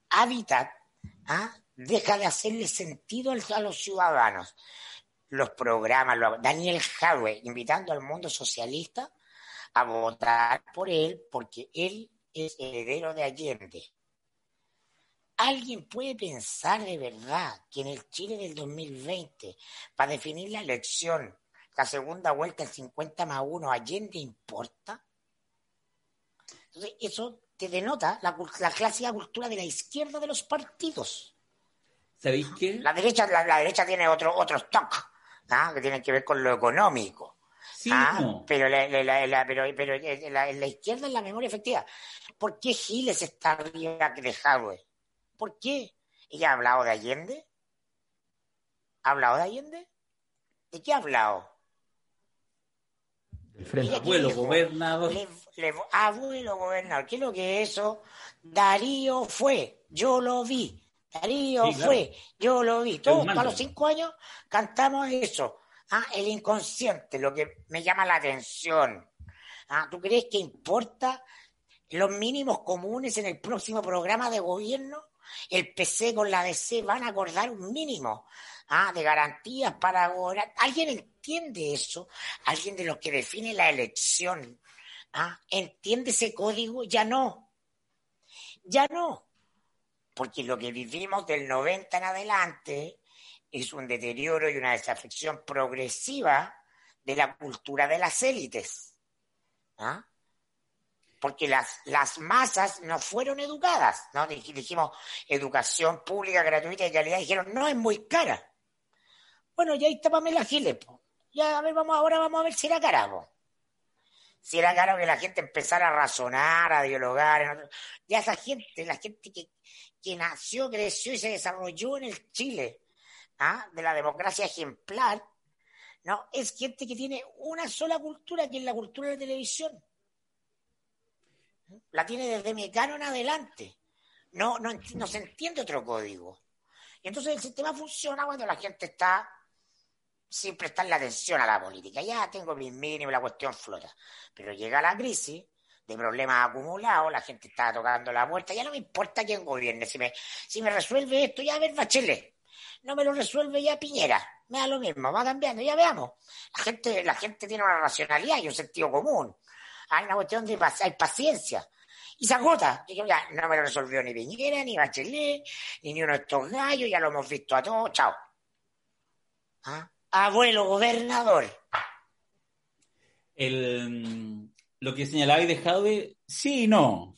hábitat ¿ah? deja de hacerle sentido a los ciudadanos. Los programas, Daniel Hadwe invitando al mundo socialista a votar por él porque él es heredero de Allende. ¿Alguien puede pensar de verdad que en el Chile del 2020, para definir la elección, la segunda vuelta, el 50 más 1, Allende importa? Entonces, eso te denota la, clásica cultura de la izquierda de los partidos. ¿Sabéis qué? La derecha, la, derecha tiene otro, otro stock, ¿ah? que tiene que ver con lo económico. Sí, Ah, no. pero, la, la- la- pero, pero la, la izquierda es la memoria efectiva. ¿Por qué Giles está arriba de Hadwe? ¿Por qué? ¿Ella ha hablado de Allende? ¿Ha hablado de Allende? ¿De qué ha hablado? Frente. Abuelo, dijo? gobernador. Le, le- abuelo gobernador, ¿qué es lo que es eso? Darío fue, yo lo vi. Darío Sí, claro. fue, yo lo vi. Todos a los cinco años cantamos eso. Ah, el inconsciente, lo que me llama la atención. Ah, ¿Tú crees que importa los mínimos comunes en el próximo programa de gobierno? El PC con la DC van a acordar un mínimo ah, de garantías para gobernar. ¿Alguien entiende eso? ¿Alguien de los que define la elección entiende ese código? Ya no. Ya no. Porque lo que vivimos del 90 en adelante es un deterioro y una desafección progresiva de la cultura de las élites. ¿Ah? Porque las, las masas no fueron educadas. ¿no? Dij- Dijimos educación pública, gratuita y calidad. Dijeron, no, es muy cara. Bueno, ya ahí está Pamela Giles. po. Ya, a ver, vamos, ahora vamos a ver si era cara. Si era caro que la gente empezara a razonar, a dialogar. Ya esa gente, la gente que, que nació, creció y se desarrolló en el Chile, ¿ah? de la democracia ejemplar, ¿no? Es gente que tiene una sola cultura, que es la cultura de televisión. La tiene desde Mecano en adelante. No, no, no se entiende otro código. Y entonces el sistema funciona cuando la gente está sin prestarle atención a la política. Ya tengo mis mínimos, la cuestión flota. Pero llega la crisis de problemas acumulados, la gente está tocando la puerta, ya no me importa quién gobierne, si me, si me resuelve esto, ya a ver no me lo resuelve ya Piñera, me da lo mismo, va cambiando, ya veamos. La gente, la gente tiene una racionalidad y un sentido común. Hay una cuestión de hay paciencia. Y se agota. Y yo, ya, no me lo resolvió ni Piñera, ni Bachelet, ni, ni uno de estos gallos, ya lo hemos visto a todos, chao. ¿Ah? Abuelo gobernador. El, lo que señalabais de Jadwe, sí y no.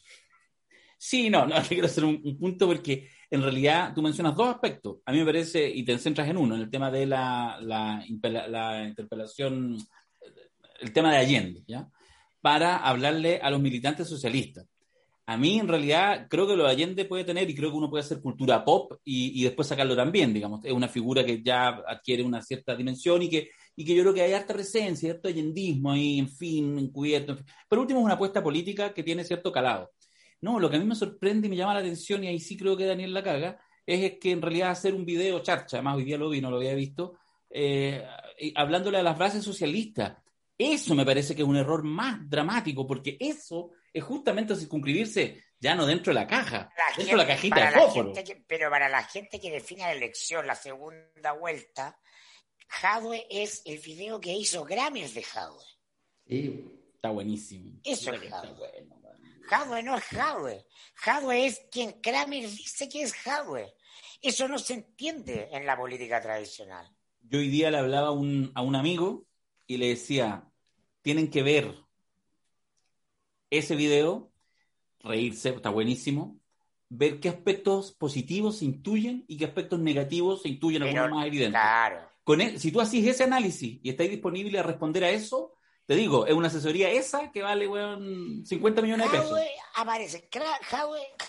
Sí y no. No, <laughs> quiero hacer un punto porque en realidad tú mencionas dos aspectos. A mí me parece, y te centras en uno, en el tema de la, la, la interpelación, el tema de Allende, ¿ya? Para hablarle a los militantes socialistas. A mí, en realidad, creo que lo de Allende puede tener, y creo que uno puede hacer cultura pop y, y después sacarlo también, digamos. Es una figura que ya adquiere una cierta dimensión y que, y que yo creo que hay harta presencia, cierto allendismo ahí, en fin, encubierto. En fin. Por último, es una apuesta política que tiene cierto calado. No, lo que a mí me sorprende y me llama la atención, y ahí sí creo que Daniel la caga, es que en realidad hacer un video charcha, además hoy día lo vi, no lo había visto, eh, hablándole a las bases socialistas. Eso me parece que es un error más dramático, porque eso es justamente circunscribirse ya no dentro de la caja, La dentro de la cajita para de la fósforo. gente que- pero para la gente que define la elección, la segunda vuelta, Hadwe es el video que hizo Grammys de Hadwe. Sí, Está buenísimo. Eso es Hadwe. bueno. Hadwe no es Hadwe. Hadwe es quien Kramer dice que es Hadwe. Eso no se entiende en la política tradicional. Yo hoy día le hablaba a un, a un amigo y le decía, tienen que ver ese video, reírse, está buenísimo, ver qué aspectos positivos se intuyen y qué aspectos negativos se intuyen, algunos más evidentes. claro. Con él- si tú haces ese análisis y estáis disponible a responder a eso, te digo, es una asesoría esa que vale weón, 50 millones de pesos. Hadwe aparece.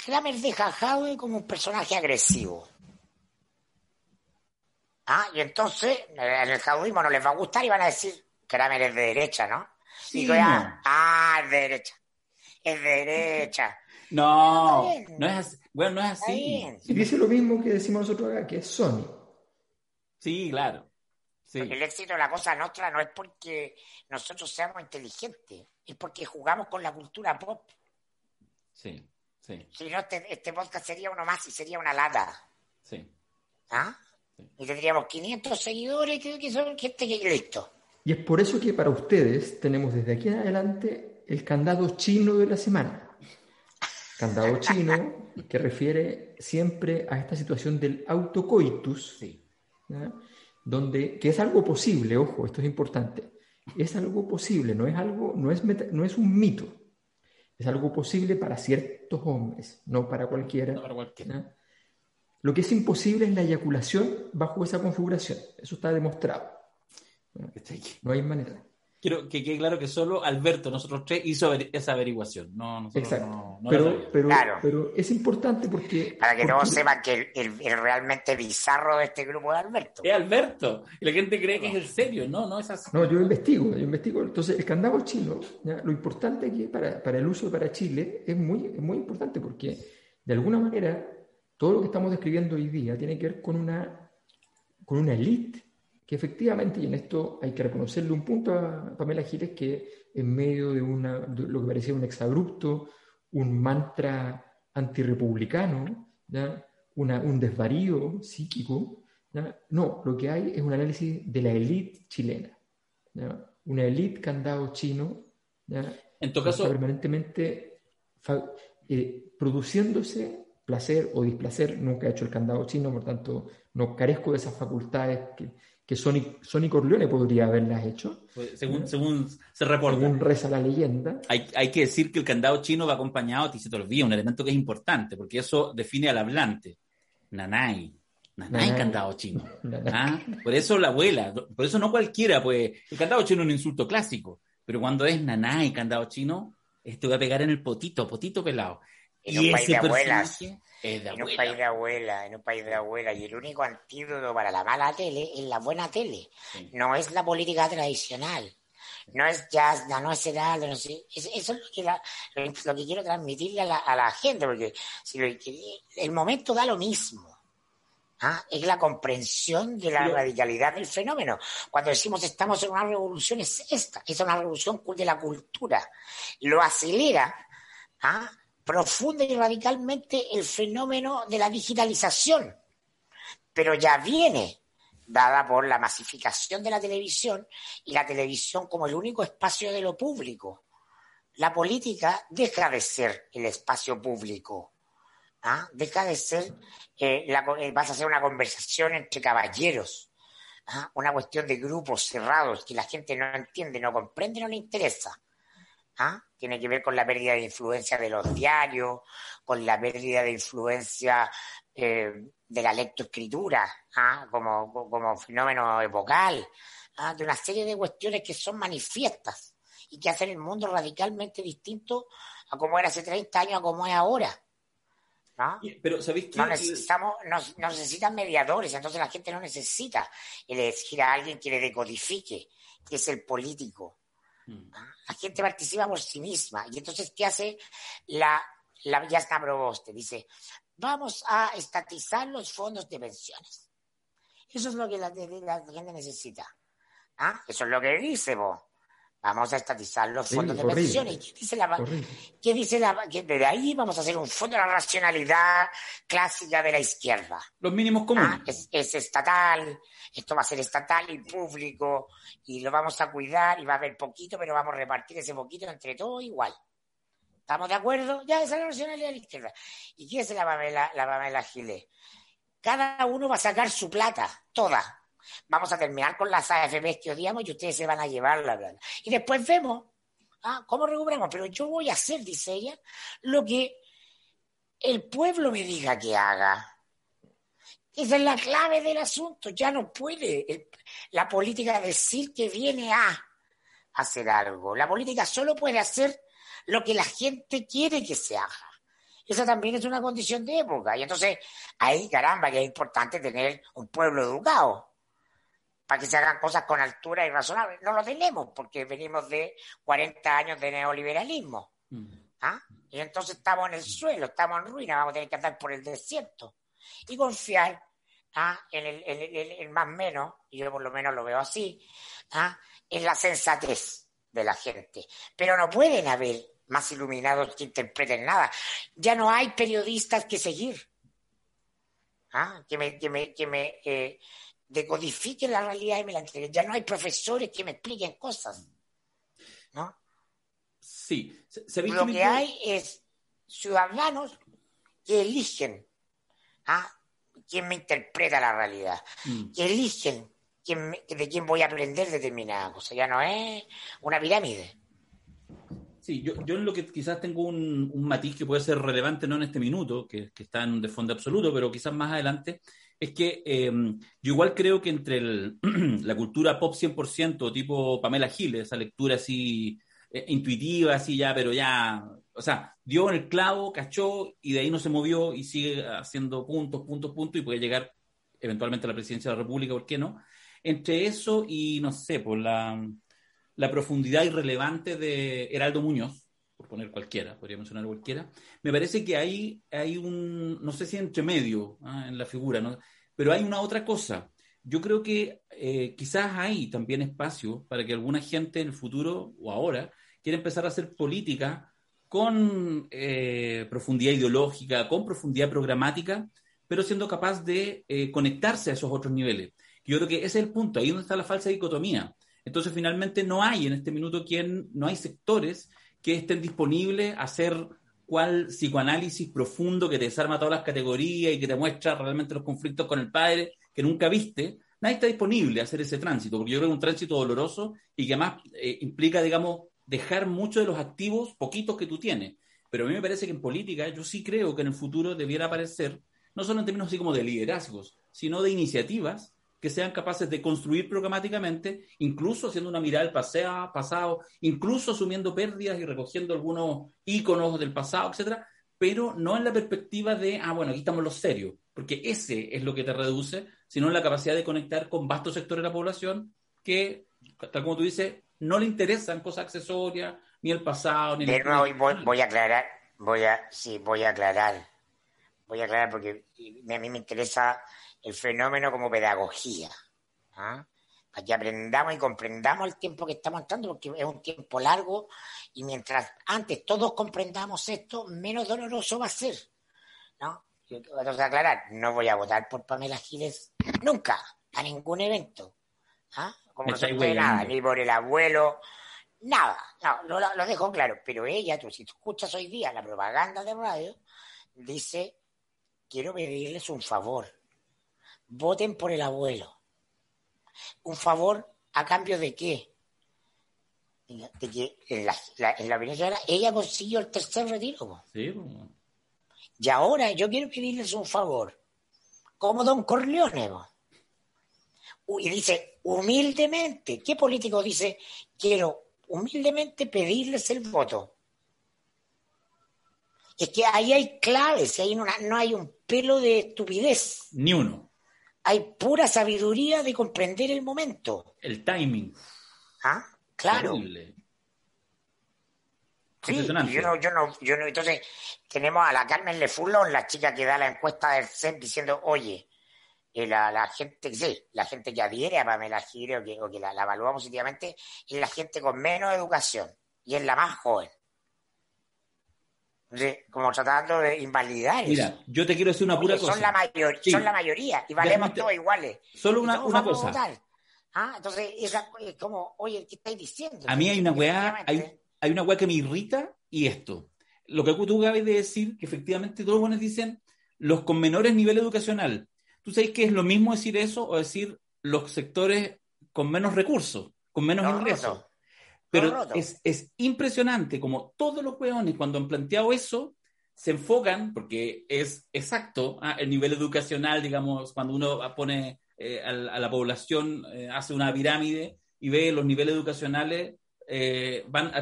Kramer deja a Hadwe como un personaje agresivo. Ah, y entonces en el jauismo no les va a gustar y van a decir Kramer es de derecha, ¿no? Sí, Digo, ya, ah, es de derecha. Es de derecha. No, no es así. Bueno, no es así. Y dice lo mismo que decimos nosotros acá, que es Sony. Sí, claro. Sí. Porque el éxito de la cosa nuestra no es porque nosotros seamos inteligentes, es porque jugamos con la cultura pop. Sí, sí, Si no, este, este podcast sería uno más y sería una lata. sí. ¿Ah? Sí. Y tendríamos 500 seguidores que, que son gente que listo. Y es por eso que para ustedes tenemos desde aquí en adelante el candado chino de la semana. Candado <laughs> chino que refiere siempre a esta situación del autocoitus, sí. ¿ya? Donde que es algo posible, ojo, esto es importante. Es algo posible, no es algo, no es meta- no es un mito. Es algo posible para ciertos hombres, no para cualquiera. No para cualquiera. ¿ya? Lo que es imposible es la eyaculación bajo esa configuración. Eso está demostrado. No hay manera. Quiero que quede claro que solo Alberto, nosotros tres, hizo esa averiguación. No, Exacto. pero, pero, pero, es importante porque... Para que todos sepan que el, realmente bizarro de este grupo es Alberto. Es Alberto. Y la gente cree que es el serio. No, no es así. No, yo investigo, yo investigo. Entonces, el candado chino, lo importante que para, para el uso para Chile es muy, es muy importante porque, de alguna manera, todo lo que estamos describiendo hoy día tiene que ver con una, con una elite que efectivamente, y en esto hay que reconocerle un punto a Pamela Giles, que en medio de, una, lo que parecía un exabrupto, un mantra antirepublicano, ¿ya? un desvarío psíquico, no, lo que hay es un análisis de la élite chilena, una élite que han dado chino, en todo caso, permanentemente eh, produciéndose placer o displacer, nunca he hecho el candado chino, por tanto no carezco de esas facultades que, que Sony, Corleone podría haberlas hecho. Pues, según, según se reporta. Según reza la leyenda. Hay, hay, que decir que el candado chino va acompañado, y se te olvida, un elemento que es importante, porque eso define al hablante. Nanay. Nanay, candado chino. <laughs> ¿Ah? Por eso la abuela, por eso no cualquiera, pues el candado chino es un insulto clásico, pero cuando es nanay, candado chino, esto va a pegar en el potito, potito pelado. En un país de abuelas. En un país de abuela, en un país de abuela. Y el único antídoto para la mala tele es la buena tele. No es la política tradicional. No es jazz, no es edad, no sé. Eso es lo que, lo que quiero transmitirle a la, a la gente, porque si el momento da lo mismo. ¿Ah? Es la comprensión de la radicalidad del fenómeno. Cuando decimos estamos en una revolución, es esta, es una revolución de la cultura. Lo acelera ¿ah? Profunda y radicalmente el fenómeno de la digitalización, pero ya viene dada por la masificación de la televisión y la televisión como el único espacio de lo público. La política deja de ser el espacio público. ¿ah? Deja de ser, eh, eh, vas a hacer una conversación entre caballeros, ¿ah? una cuestión de grupos cerrados que la gente no entiende, no comprende, no le interesa. ¿Ah? Tiene que ver con la pérdida de influencia de los diarios, con la pérdida de influencia eh, de la lectoescritura, ¿ah? como, como fenómeno epocal, ¿ah? de una serie de cuestiones que son manifiestas y que hacen el mundo radicalmente distinto a como era hace 30 años a como es ahora. ¿no? Pero ¿sabéis No necesitamos, necesitan mediadores, entonces la gente no necesita elegir a alguien que le decodifique, que es el político. La gente participa por sí misma. Y entonces, ¿qué hace la, la Yasna Proboste? Dice, vamos a estatizar los fondos de pensiones. Eso es lo que la, gente necesita. ¿Ah? Eso es lo que dice vos. Vamos a estatizar los fondos de pensiones. ¿Qué dice la, ¿qué dice la, que de ahí vamos a hacer un fondo de la racionalidad clásica de la izquierda? Los mínimos comunes. Ah, es, estatal, esto va a ser estatal y público, y lo vamos a cuidar, y va a haber poquito, pero vamos a repartir ese poquito entre todos igual. ¿Estamos de acuerdo? Ya, esa es la racionalidad de la izquierda. ¿Y qué es la Pamela, la Pamela Giles? Cada uno va a sacar su plata, toda Vamos a terminar con las AFP que odiamos y ustedes se van a llevar la verdad. Y después vemos ah, cómo recuperamos. Pero yo voy a hacer, dice ella, lo que el pueblo me diga que haga. Esa es la clave del asunto. Ya no puede la política decir que viene a hacer algo. La política solo puede hacer lo que la gente quiere que se haga. Esa también es una condición de época. Y entonces, ahí, caramba, que es importante tener un pueblo educado para que se hagan cosas con altura y razonable. No lo tenemos porque venimos de 40 años de neoliberalismo. Mm. ¿ah? Y entonces estamos en el suelo, estamos en ruina, vamos a tener que andar por el desierto. Y confiar ¿ah? en, el, el, más menos, y yo por lo menos lo veo así, ¿ah? en la sensatez de la gente. Pero no pueden haber más iluminados que interpreten nada. Ya no hay periodistas que seguir. ¿ah? Que me, que me, que me eh, decodifique la realidad y me la entreguen. Ya no hay profesores que me expliquen cosas. ¿No? Sí. Lo que hay es ciudadanos que eligen ¿ah? quién me interpreta la realidad, mm. que eligen quién de quién voy a aprender determinada cosa. Ya no es una pirámide. Sí, yo, yo en lo que quizás tengo un, matiz que puede ser relevante, no en este minuto, que, que está en un desfondo absoluto, pero quizás más adelante, es que eh, yo igual creo que entre <clears throat> la cultura pop 100%, tipo Pamela Giles, esa lectura así eh, intuitiva, así ya, pero ya, o sea, dio en el clavo, cachó y de ahí no se movió y sigue haciendo puntos, puntos, puntos y puede llegar eventualmente a la presidencia de la República, ¿por qué no? Entre eso y, no sé, por la, la profundidad irrelevante de Heraldo Muñoz, por poner cualquiera, podría mencionar cualquiera, me parece que hay, hay un, no sé si entre medio ¿ah? en la figura, ¿no? pero hay una otra cosa. Yo creo que eh, quizás hay también espacio para que alguna gente en el futuro o ahora quiera empezar a hacer política con eh, profundidad ideológica, con profundidad programática, pero siendo capaz de eh, conectarse a esos otros niveles. Yo creo que ese es el punto, ahí donde está la falsa dicotomía. Entonces, finalmente, no hay en este minuto quien, no hay sectores que estén disponibles a hacer cual psicoanálisis profundo que te desarma todas las categorías y que te muestra realmente los conflictos con el padre que nunca viste. Nadie está disponible a hacer ese tránsito, porque yo creo que es un tránsito doloroso y que además eh, implica, digamos, dejar muchos de los activos, poquitos que tú tienes. Pero a mí me parece que en política yo sí creo que en el futuro debiera aparecer, no solo en términos así como de liderazgos, sino de iniciativas que sean capaces de construir programáticamente, incluso haciendo una mirada al paseo, pasado, incluso asumiendo pérdidas y recogiendo algunos íconos del pasado, etcétera, pero no en la perspectiva de, ah, bueno, aquí estamos los serios, porque ese es lo que te reduce, sino en la capacidad de conectar con vastos sectores de la población que, tal como tú dices, no le interesan cosas accesorias, ni el pasado, ni de nuevo, voy, voy, a aclarar, voy a, sí, voy a aclarar, voy a aclarar porque a mí me interesa el fenómeno como pedagogía. ¿ah? Para que aprendamos y comprendamos el tiempo que estamos entrando, porque es un tiempo largo y mientras antes todos comprendamos esto, menos doloroso va a ser. ¿no? Entonces, aclarar, no voy a votar por Pamela Giles nunca, a ningún evento. ¿ah? Como no se puede nada, ni por el abuelo, nada. No, lo, lo, dejo claro. Pero ella, tú, si tú escuchas hoy día la propaganda de radio, dice, quiero pedirles un favor voten por el abuelo. ¿Un favor a cambio de qué? De que en la, en la Venezuela ella consiguió el tercer retiro. Sí. Y ahora yo quiero pedirles un favor, como don Corleone. Y dice, humildemente, ¿qué político dice, quiero humildemente pedirles el voto? Es que ahí hay claves, ahí no hay un pelo de estupidez. Ni uno hay pura sabiduría de comprender el momento. El timing. Ah, claro. Sí, yo no, yo no, yo no, entonces tenemos a la Carmen Lefulon, la chica que da la encuesta del CEN diciendo, oye, eh, la, la, gente, sí, la gente que adhiere a Pamela Gire o que, o que la, la evalúa positivamente es la gente con menos educación y es la más joven como tratando de invalidar Mira, yo te quiero decir una pura cosa. Son la, mayor, son la mayoría y valemos todos iguales. Solo una, una cosa. ¿Ah? Entonces, es como, oye, ¿qué estáis diciendo? A mí hay una weá, hay, hay una weá que me irrita y esto. Lo que tú acabas de decir, que efectivamente todos los buenos dicen los con menores nivel educacional. ¿Tú sabes que es lo mismo decir eso o decir los sectores con menos recursos, con menos ingresos? Pero es, es, impresionante como todos los weones cuando han planteado eso se enfocan, porque es exacto, ah, el nivel educacional, digamos, cuando uno pone eh, a, la población, eh, hace una pirámide y ve los niveles educacionales, eh, van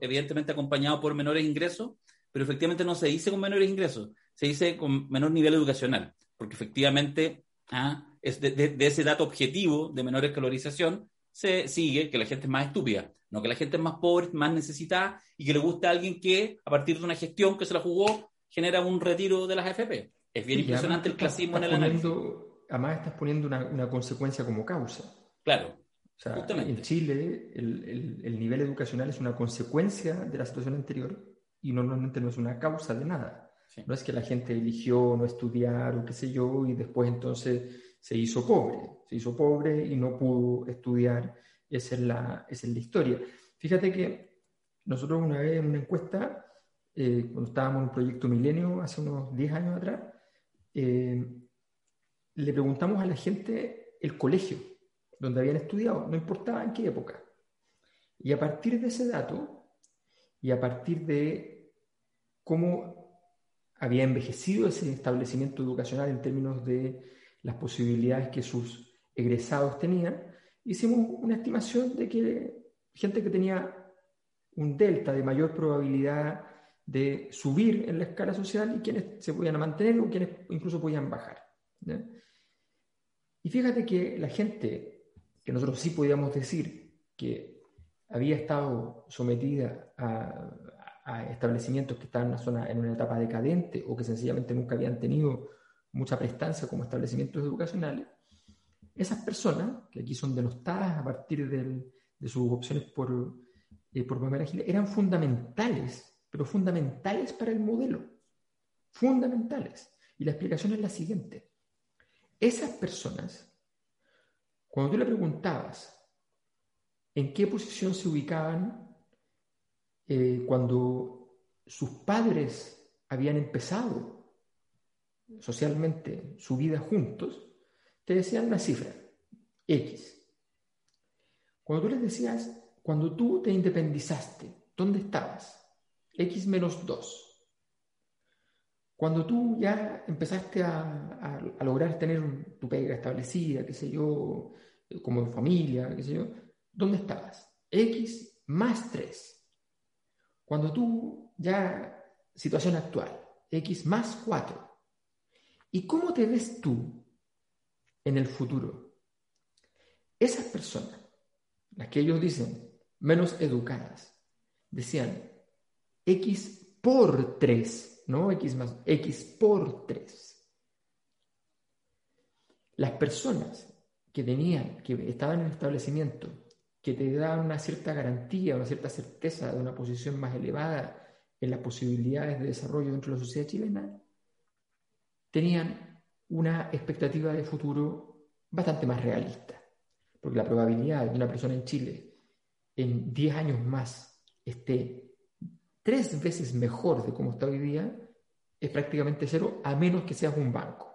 evidentemente acompañados por menores ingresos, pero efectivamente no se dice con menores ingresos, se dice con menor nivel educacional, porque efectivamente ah, es de, de, ese dato objetivo de menor escolarización se sigue que la gente es más estúpida, no que la gente es más pobre, más necesitada y que le gusta a alguien que, a partir de una gestión que se la jugó, genera un retiro de las AFP. Es bien impresionante el clasismo en el análisis. Además, estás poniendo una, consecuencia como causa. Claro. O sea, en Chile el, nivel educacional es una consecuencia de la situación anterior y normalmente no es una causa de nada. No es que la gente eligió no estudiar o qué sé yo y después entonces se hizo pobre, se hizo pobre y no pudo estudiar, esa es la, es la historia. Fíjate que nosotros una vez en una encuesta, eh, cuando estábamos en el proyecto Milenio, hace unos 10 años atrás, eh, le preguntamos a la gente el colegio donde habían estudiado, no importaba en qué época. Y a partir de ese dato, y a partir de cómo había envejecido ese establecimiento educacional en términos de las posibilidades que sus egresados tenían, hicimos una estimación de que gente que tenía un delta de mayor probabilidad de subir en la escala social y quienes se podían mantener o quienes incluso podían bajar. Y fíjate que la gente que nosotros sí podíamos decir que había estado sometida a, establecimientos que estaban en una zona en una etapa decadente o que sencillamente nunca habían tenido mucha prestancia como establecimientos educacionales, esas personas, que aquí son denostadas a partir de sus opciones por, eh, por eran fundamentales, pero fundamentales para el modelo. Fundamentales. Y la explicación es la siguiente. Esas personas, cuando tú le preguntabas en qué posición se ubicaban eh, cuando sus padres habían empezado socialmente su vida juntos, te decían una cifra, X. Cuando tú les decías, cuando tú te independizaste, ¿dónde estabas? X menos 2. Cuando tú ya empezaste a, lograr tener tu pega establecida, qué sé yo, como familia, qué sé yo, ¿dónde estabas? X más 3. Cuando tú ya, situación actual, X más 4. ¿Y cómo te ves tú en el futuro? Esas personas, las que ellos dicen menos educadas, decían X por 3, no X más, X por 3. Las personas que tenían, que estaban en el establecimiento que te da una cierta garantía, una cierta certeza de una posición más elevada en las posibilidades de desarrollo dentro de la sociedad chilena, tenían una expectativa de futuro bastante más realista. Porque la probabilidad de que una persona en Chile en 10 años más esté tres veces mejor de como está hoy día es prácticamente cero, a menos que seas un banco.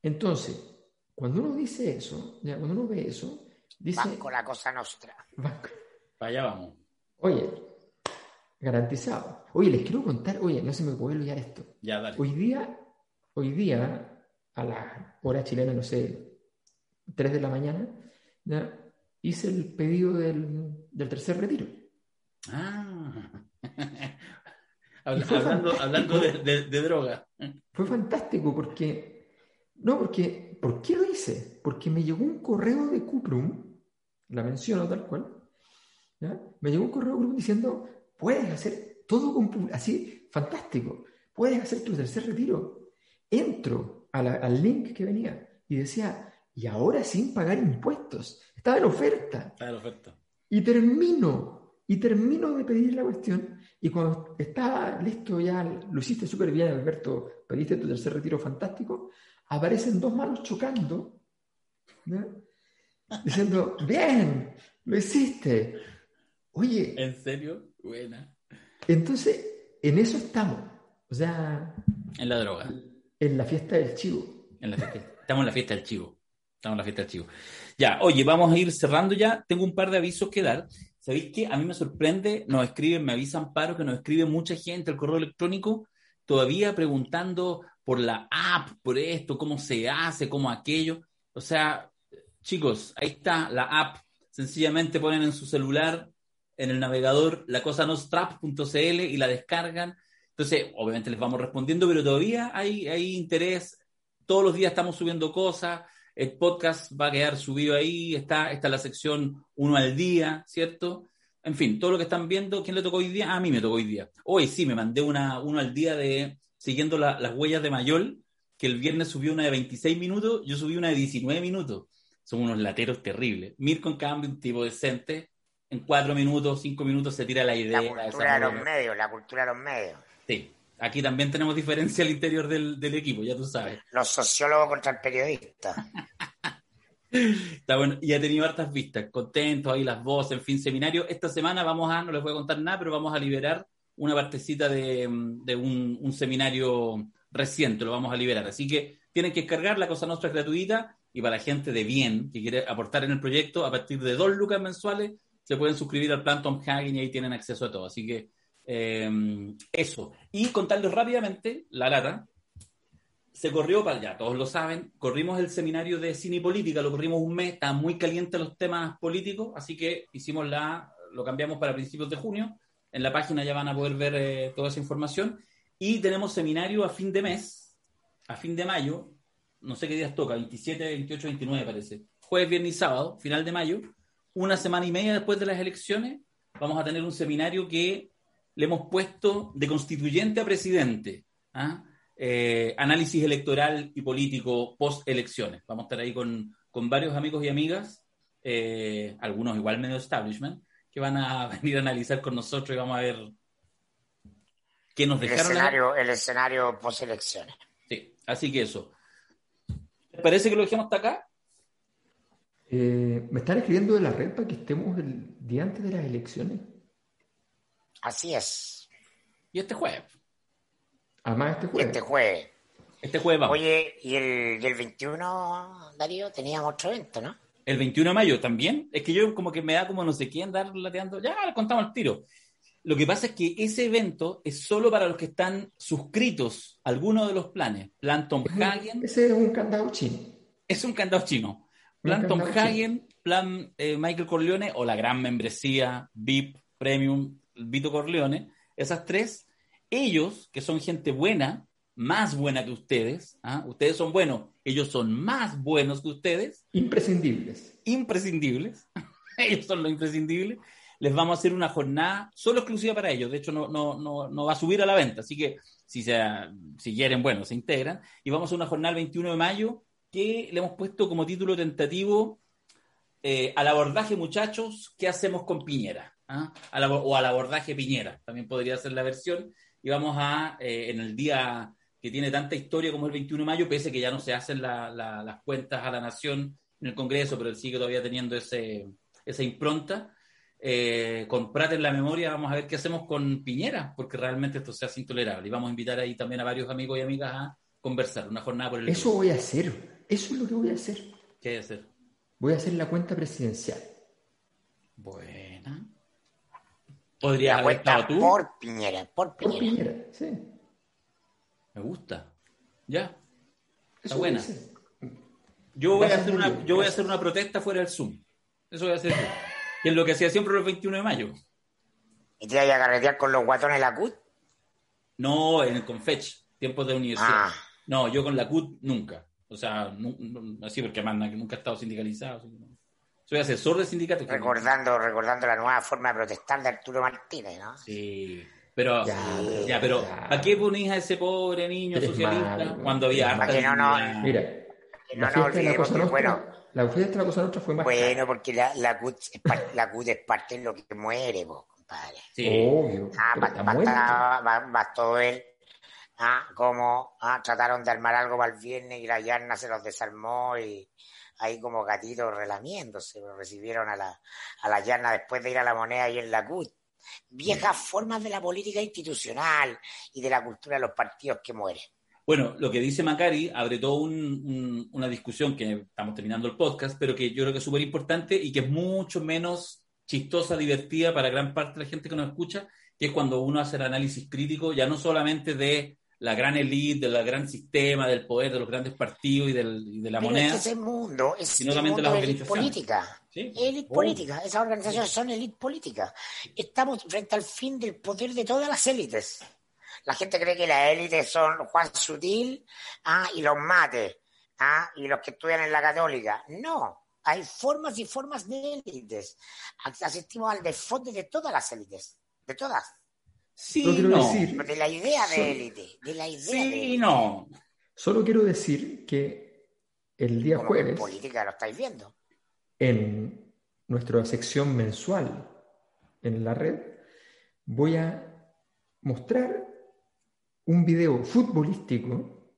Entonces, cuando uno dice eso, cuando uno ve eso, Dice, banco la cosa nostra. Para allá vamos. Oye, garantizado. Oye, les quiero contar, oye, no se me puede olvidar esto. Ya, dale. Hoy día, hoy día, a la hora chilena, no sé, 3 de la mañana, hice el pedido del, tercer retiro. Ah. <laughs> hablando, hablando de, de, droga. Fue fantástico porque, no, porque, ¿por qué lo hice? Porque me llegó un correo de Cuprum la menciono tal cual, me llegó un correo diciendo, puedes hacer todo con, así, fantástico, puedes hacer tu tercer retiro. Entro al link que venía y decía, y ahora sin pagar impuestos. Estaba en oferta. Estaba en oferta. Y termino, y termino de pedir la cuestión, y cuando estaba listo ya, lo hiciste súper bien, Alberto, pediste tu tercer retiro fantástico, aparecen dos manos chocando, diciendo, bien, lo hiciste. Oye. ¿En serio? Buena. Entonces, en eso estamos. O sea. En la droga. En la fiesta del chivo. En la estamos en la fiesta del chivo. Estamos en la fiesta del chivo. Ya, oye, vamos a ir cerrando ya. Tengo un par de avisos que dar. ¿Sabéis qué? A mí me sorprende, nos escriben, me avisan paro, que nos escribe mucha gente al correo electrónico, todavía preguntando por la app, por esto, cómo se hace, cómo aquello. O sea, Chicos, ahí está la app. Sencillamente ponen en su celular, en el navegador, la cosa y la descargan. Entonces, obviamente les vamos respondiendo, pero todavía hay, hay interés. Todos los días estamos subiendo cosas. El podcast va a quedar subido ahí. Está, está la sección uno al día, ¿cierto? En fin, todo lo que están viendo, ¿quién le tocó hoy día? a mí me tocó hoy día. Hoy sí, me mandé una, uno al día de siguiendo las huellas de Mayol, que el viernes subió una de 26 minutos, yo subí una de 19 minutos son unos lateros terribles. Mirko, en cambio, un tipo decente, en cuatro minutos, cinco minutos se tira la idea. La cultura de los medios, la cultura de los medios. Sí, aquí también tenemos diferencia al interior del, equipo, ya tú sabes. Los sociólogos contra el periodista. <laughs> Está bueno, y ha tenido hartas vistas, contentos ahí las voces, en fin, seminario. Esta semana vamos a, no les voy a contar nada, pero vamos a liberar una partecita de, un, un, seminario reciente, lo vamos a liberar. Así que tienen que descargar, la cosa nuestra es gratuita y para la gente de bien que quiere aportar en el proyecto, a partir de dos lucas mensuales, se pueden suscribir al plan Tom Hagen y ahí tienen acceso a todo. Así que em, eso. Y contarles rápidamente, la lata, se corrió para ya, todos lo saben, corrimos el seminario de cine y política, lo corrimos un mes, estaban muy calientes los temas políticos, así que hicimos la, lo cambiamos para principios de junio. En la página ya van a poder ver eh, toda esa información. Y tenemos seminario a fin de mes, a fin de mayo, no sé qué días toca, 27, 28, 29 parece. Jueves, viernes y sábado, final de mayo, una semana y media después de las elecciones, vamos a tener un seminario que le hemos puesto de constituyente a presidente. ¿ah? Eh, análisis electoral y político post elecciones. Vamos a estar ahí con, con varios amigos y amigas, eh, algunos igual medio establishment, que van a <laughs> venir a analizar con nosotros y vamos a ver qué nos dejaron. El escenario, el escenario post elecciones. Sí, así que eso. ¿Te parece que lo dejemos hasta acá? Eh, me están escribiendo de la red para que estemos el día antes de las elecciones. Así es. Y este jueves. Además, este jueves. Este jueves. Este jueves vamos. Oye, ¿y el, y el 21, Darío, teníamos otro evento, ¿no? El 21 de mayo también. Es que yo como que me da como no sé quién dar lateando. Ya, le contamos el tiro. Lo que pasa es que ese evento es solo para los que están suscritos a alguno de los planes. Plan Tom Hagen. Ese es un candado chino. Es un candado chino. Plan Tom Hagen, plan eh, Michael Corleone o la gran membresía VIP, Premium, Vito Corleone. Esas tres. Ellos, que son gente buena, más buena que ustedes, ¿ah? ustedes son buenos, ellos son más buenos que ustedes, Imprescindibles. imprescindibles, <laughs> ellos son los imprescindibles, les vamos a hacer una jornada solo exclusiva para ellos, de hecho no, no, no, no va a subir a la venta, así que si, se, si quieren, bueno, se integran, y vamos a una jornada el 21 de mayo que le hemos puesto como título tentativo eh, al abordaje muchachos, ¿qué hacemos con Piñera? ¿Ah? Al o al abordaje Piñera, también podría ser la versión, y vamos a, eh, en el día que tiene tanta historia como el 21 de mayo, pese que ya no se hacen la- la- las cuentas a la nación en el Congreso, pero él sigue todavía teniendo ese, esa impronta. Eh, con Prat en la memoria, vamos a ver qué hacemos con Piñera, porque realmente esto se hace intolerable. Y vamos a invitar ahí también a varios amigos y amigas a conversar, una jornada por el Eso voy a hacer. Eso es lo que voy a hacer. ¿Qué hay que hacer? Voy a hacer la cuenta presidencial. Buena. Podrías La haber estado cuenta tú. por Piñera, por Por Piñera. Piñera, sí. Me gusta. Ya. Eso buena. voy a. Yo voy, a hacer una, yo voy a hacer una protesta fuera del Zoom. Eso voy a hacer yo. Que es lo que hacía siempre los 21 de mayo. ¿Y te ibas a carretear con los guatones de la CUT? No, en el Confech, tiempos de universidad. Ah. No, yo con la CUT nunca. O sea, nu- así porque además na- nunca he estado sindicalizado. así que no. Soy asesor de sindicatos. Recordando, recordando la nueva forma de protestar de Arturo Martínez, ¿no? Sí. Pero, ya, Ya, pero, ya. ¿para qué ponís a ese pobre niño Eres socialista cuando había harta. Que no, no? Mira, No la nos olvidemos Cosa que, Nostra, bueno, la fiesta de la Cosa Nostra fue más bueno, porque la, la, CUT es par- la CUT es parte de lo que muere, vos, compadre. Sí. Obvio. Ah, pero ba- está basta, muerto. ba- bastó ver ah, cómo ah, trataron de armar algo para el viernes y la Yarna se los desarmó y ahí como gatitos relamiéndose, recibieron a la, a la Yarna después de ir a la moneda y en la CUT. Viejas formas de la política institucional y de la cultura de los partidos que mueren. Bueno, lo que dice Macari abre toda un- un- una discusión que estamos terminando el podcast, pero que yo creo que es súper importante y que es mucho menos chistosa, divertida para gran parte de la gente que nos escucha, que es cuando uno hace el análisis crítico, ya no solamente de la gran élite, del gran sistema, del poder, de los grandes partidos y, del- y de la Pero moneda. es que ese mundo es Sino de mundo de élite política. Sí. Élite Oh. política. Esas organizaciones son élite política. Estamos frente al fin del poder de todas las élites. La gente cree que las élites son Juan Sutil ah, y los mates ah, y los que estudian en la católica. No. Hay formas y formas de élites. Asistimos al desfonde de todas las élites. De todas. Sí, quiero no. decir- De la idea Sí. de élite. De la idea de Sí, élite. no. Solo quiero decir que el día Como que en jueves, política lo estáis viendo. en nuestra sección mensual en la red, voy a mostrar un video futbolístico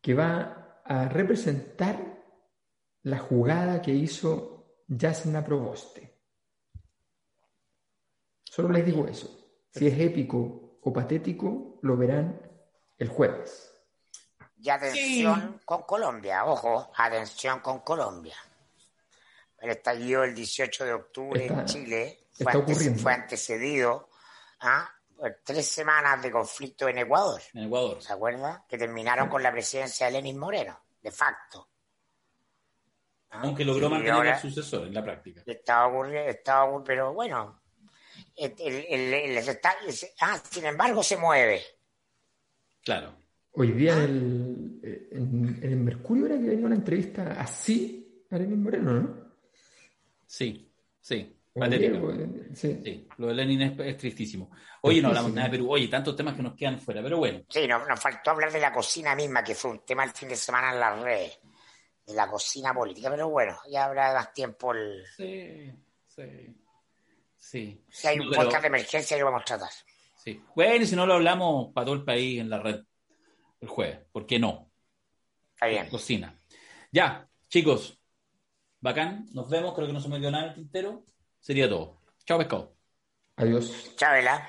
que va a representar la jugada que hizo Jasna Proboste. Solo les digo eso. Si es épico o patético, lo verán el jueves. Y atención Sí. con Colombia, ojo, atención con Colombia. El estallido del 18 de octubre Está- en Chile fue, ante- ocurriendo. fue antecedido, ¿ah? eh, tres semanas de conflicto en Ecuador. En Ecuador. ¿Se acuerda? Que terminaron con la presidencia de Lenin Moreno, de facto. ¿Ah? Aunque logró mantener ahora, al sucesor en la práctica. Estaba ocurriendo, estaba pero bueno. El, el, el, está, ah, sin embargo, se mueve. Claro. Hoy día en el, en, en el Mercurio era que venía una entrevista así a Lenin Moreno, ¿no? Sí, sí. Sí. sí. Lo de Lenin es, es tristísimo. Oye, no hablamos nada de Perú. Oye, tantos temas que nos quedan fuera, pero bueno. Sí, no, nos faltó hablar de la cocina misma, que fue un tema el fin de semana en las redes. De la cocina política, pero bueno, ya habrá más tiempo el. Sí, sí. Sí. Si hay un pero- podcast de emergencia, lo vamos a tratar. Sí. Bueno, y si no lo hablamos para todo el país en la red el jueves, ¿por qué no? Está bien. Cocina. Ya, chicos, bacán, nos vemos, creo que no se me quedó nada en el tintero. Sería todo. Chao, pescado. Adiós. Chávela.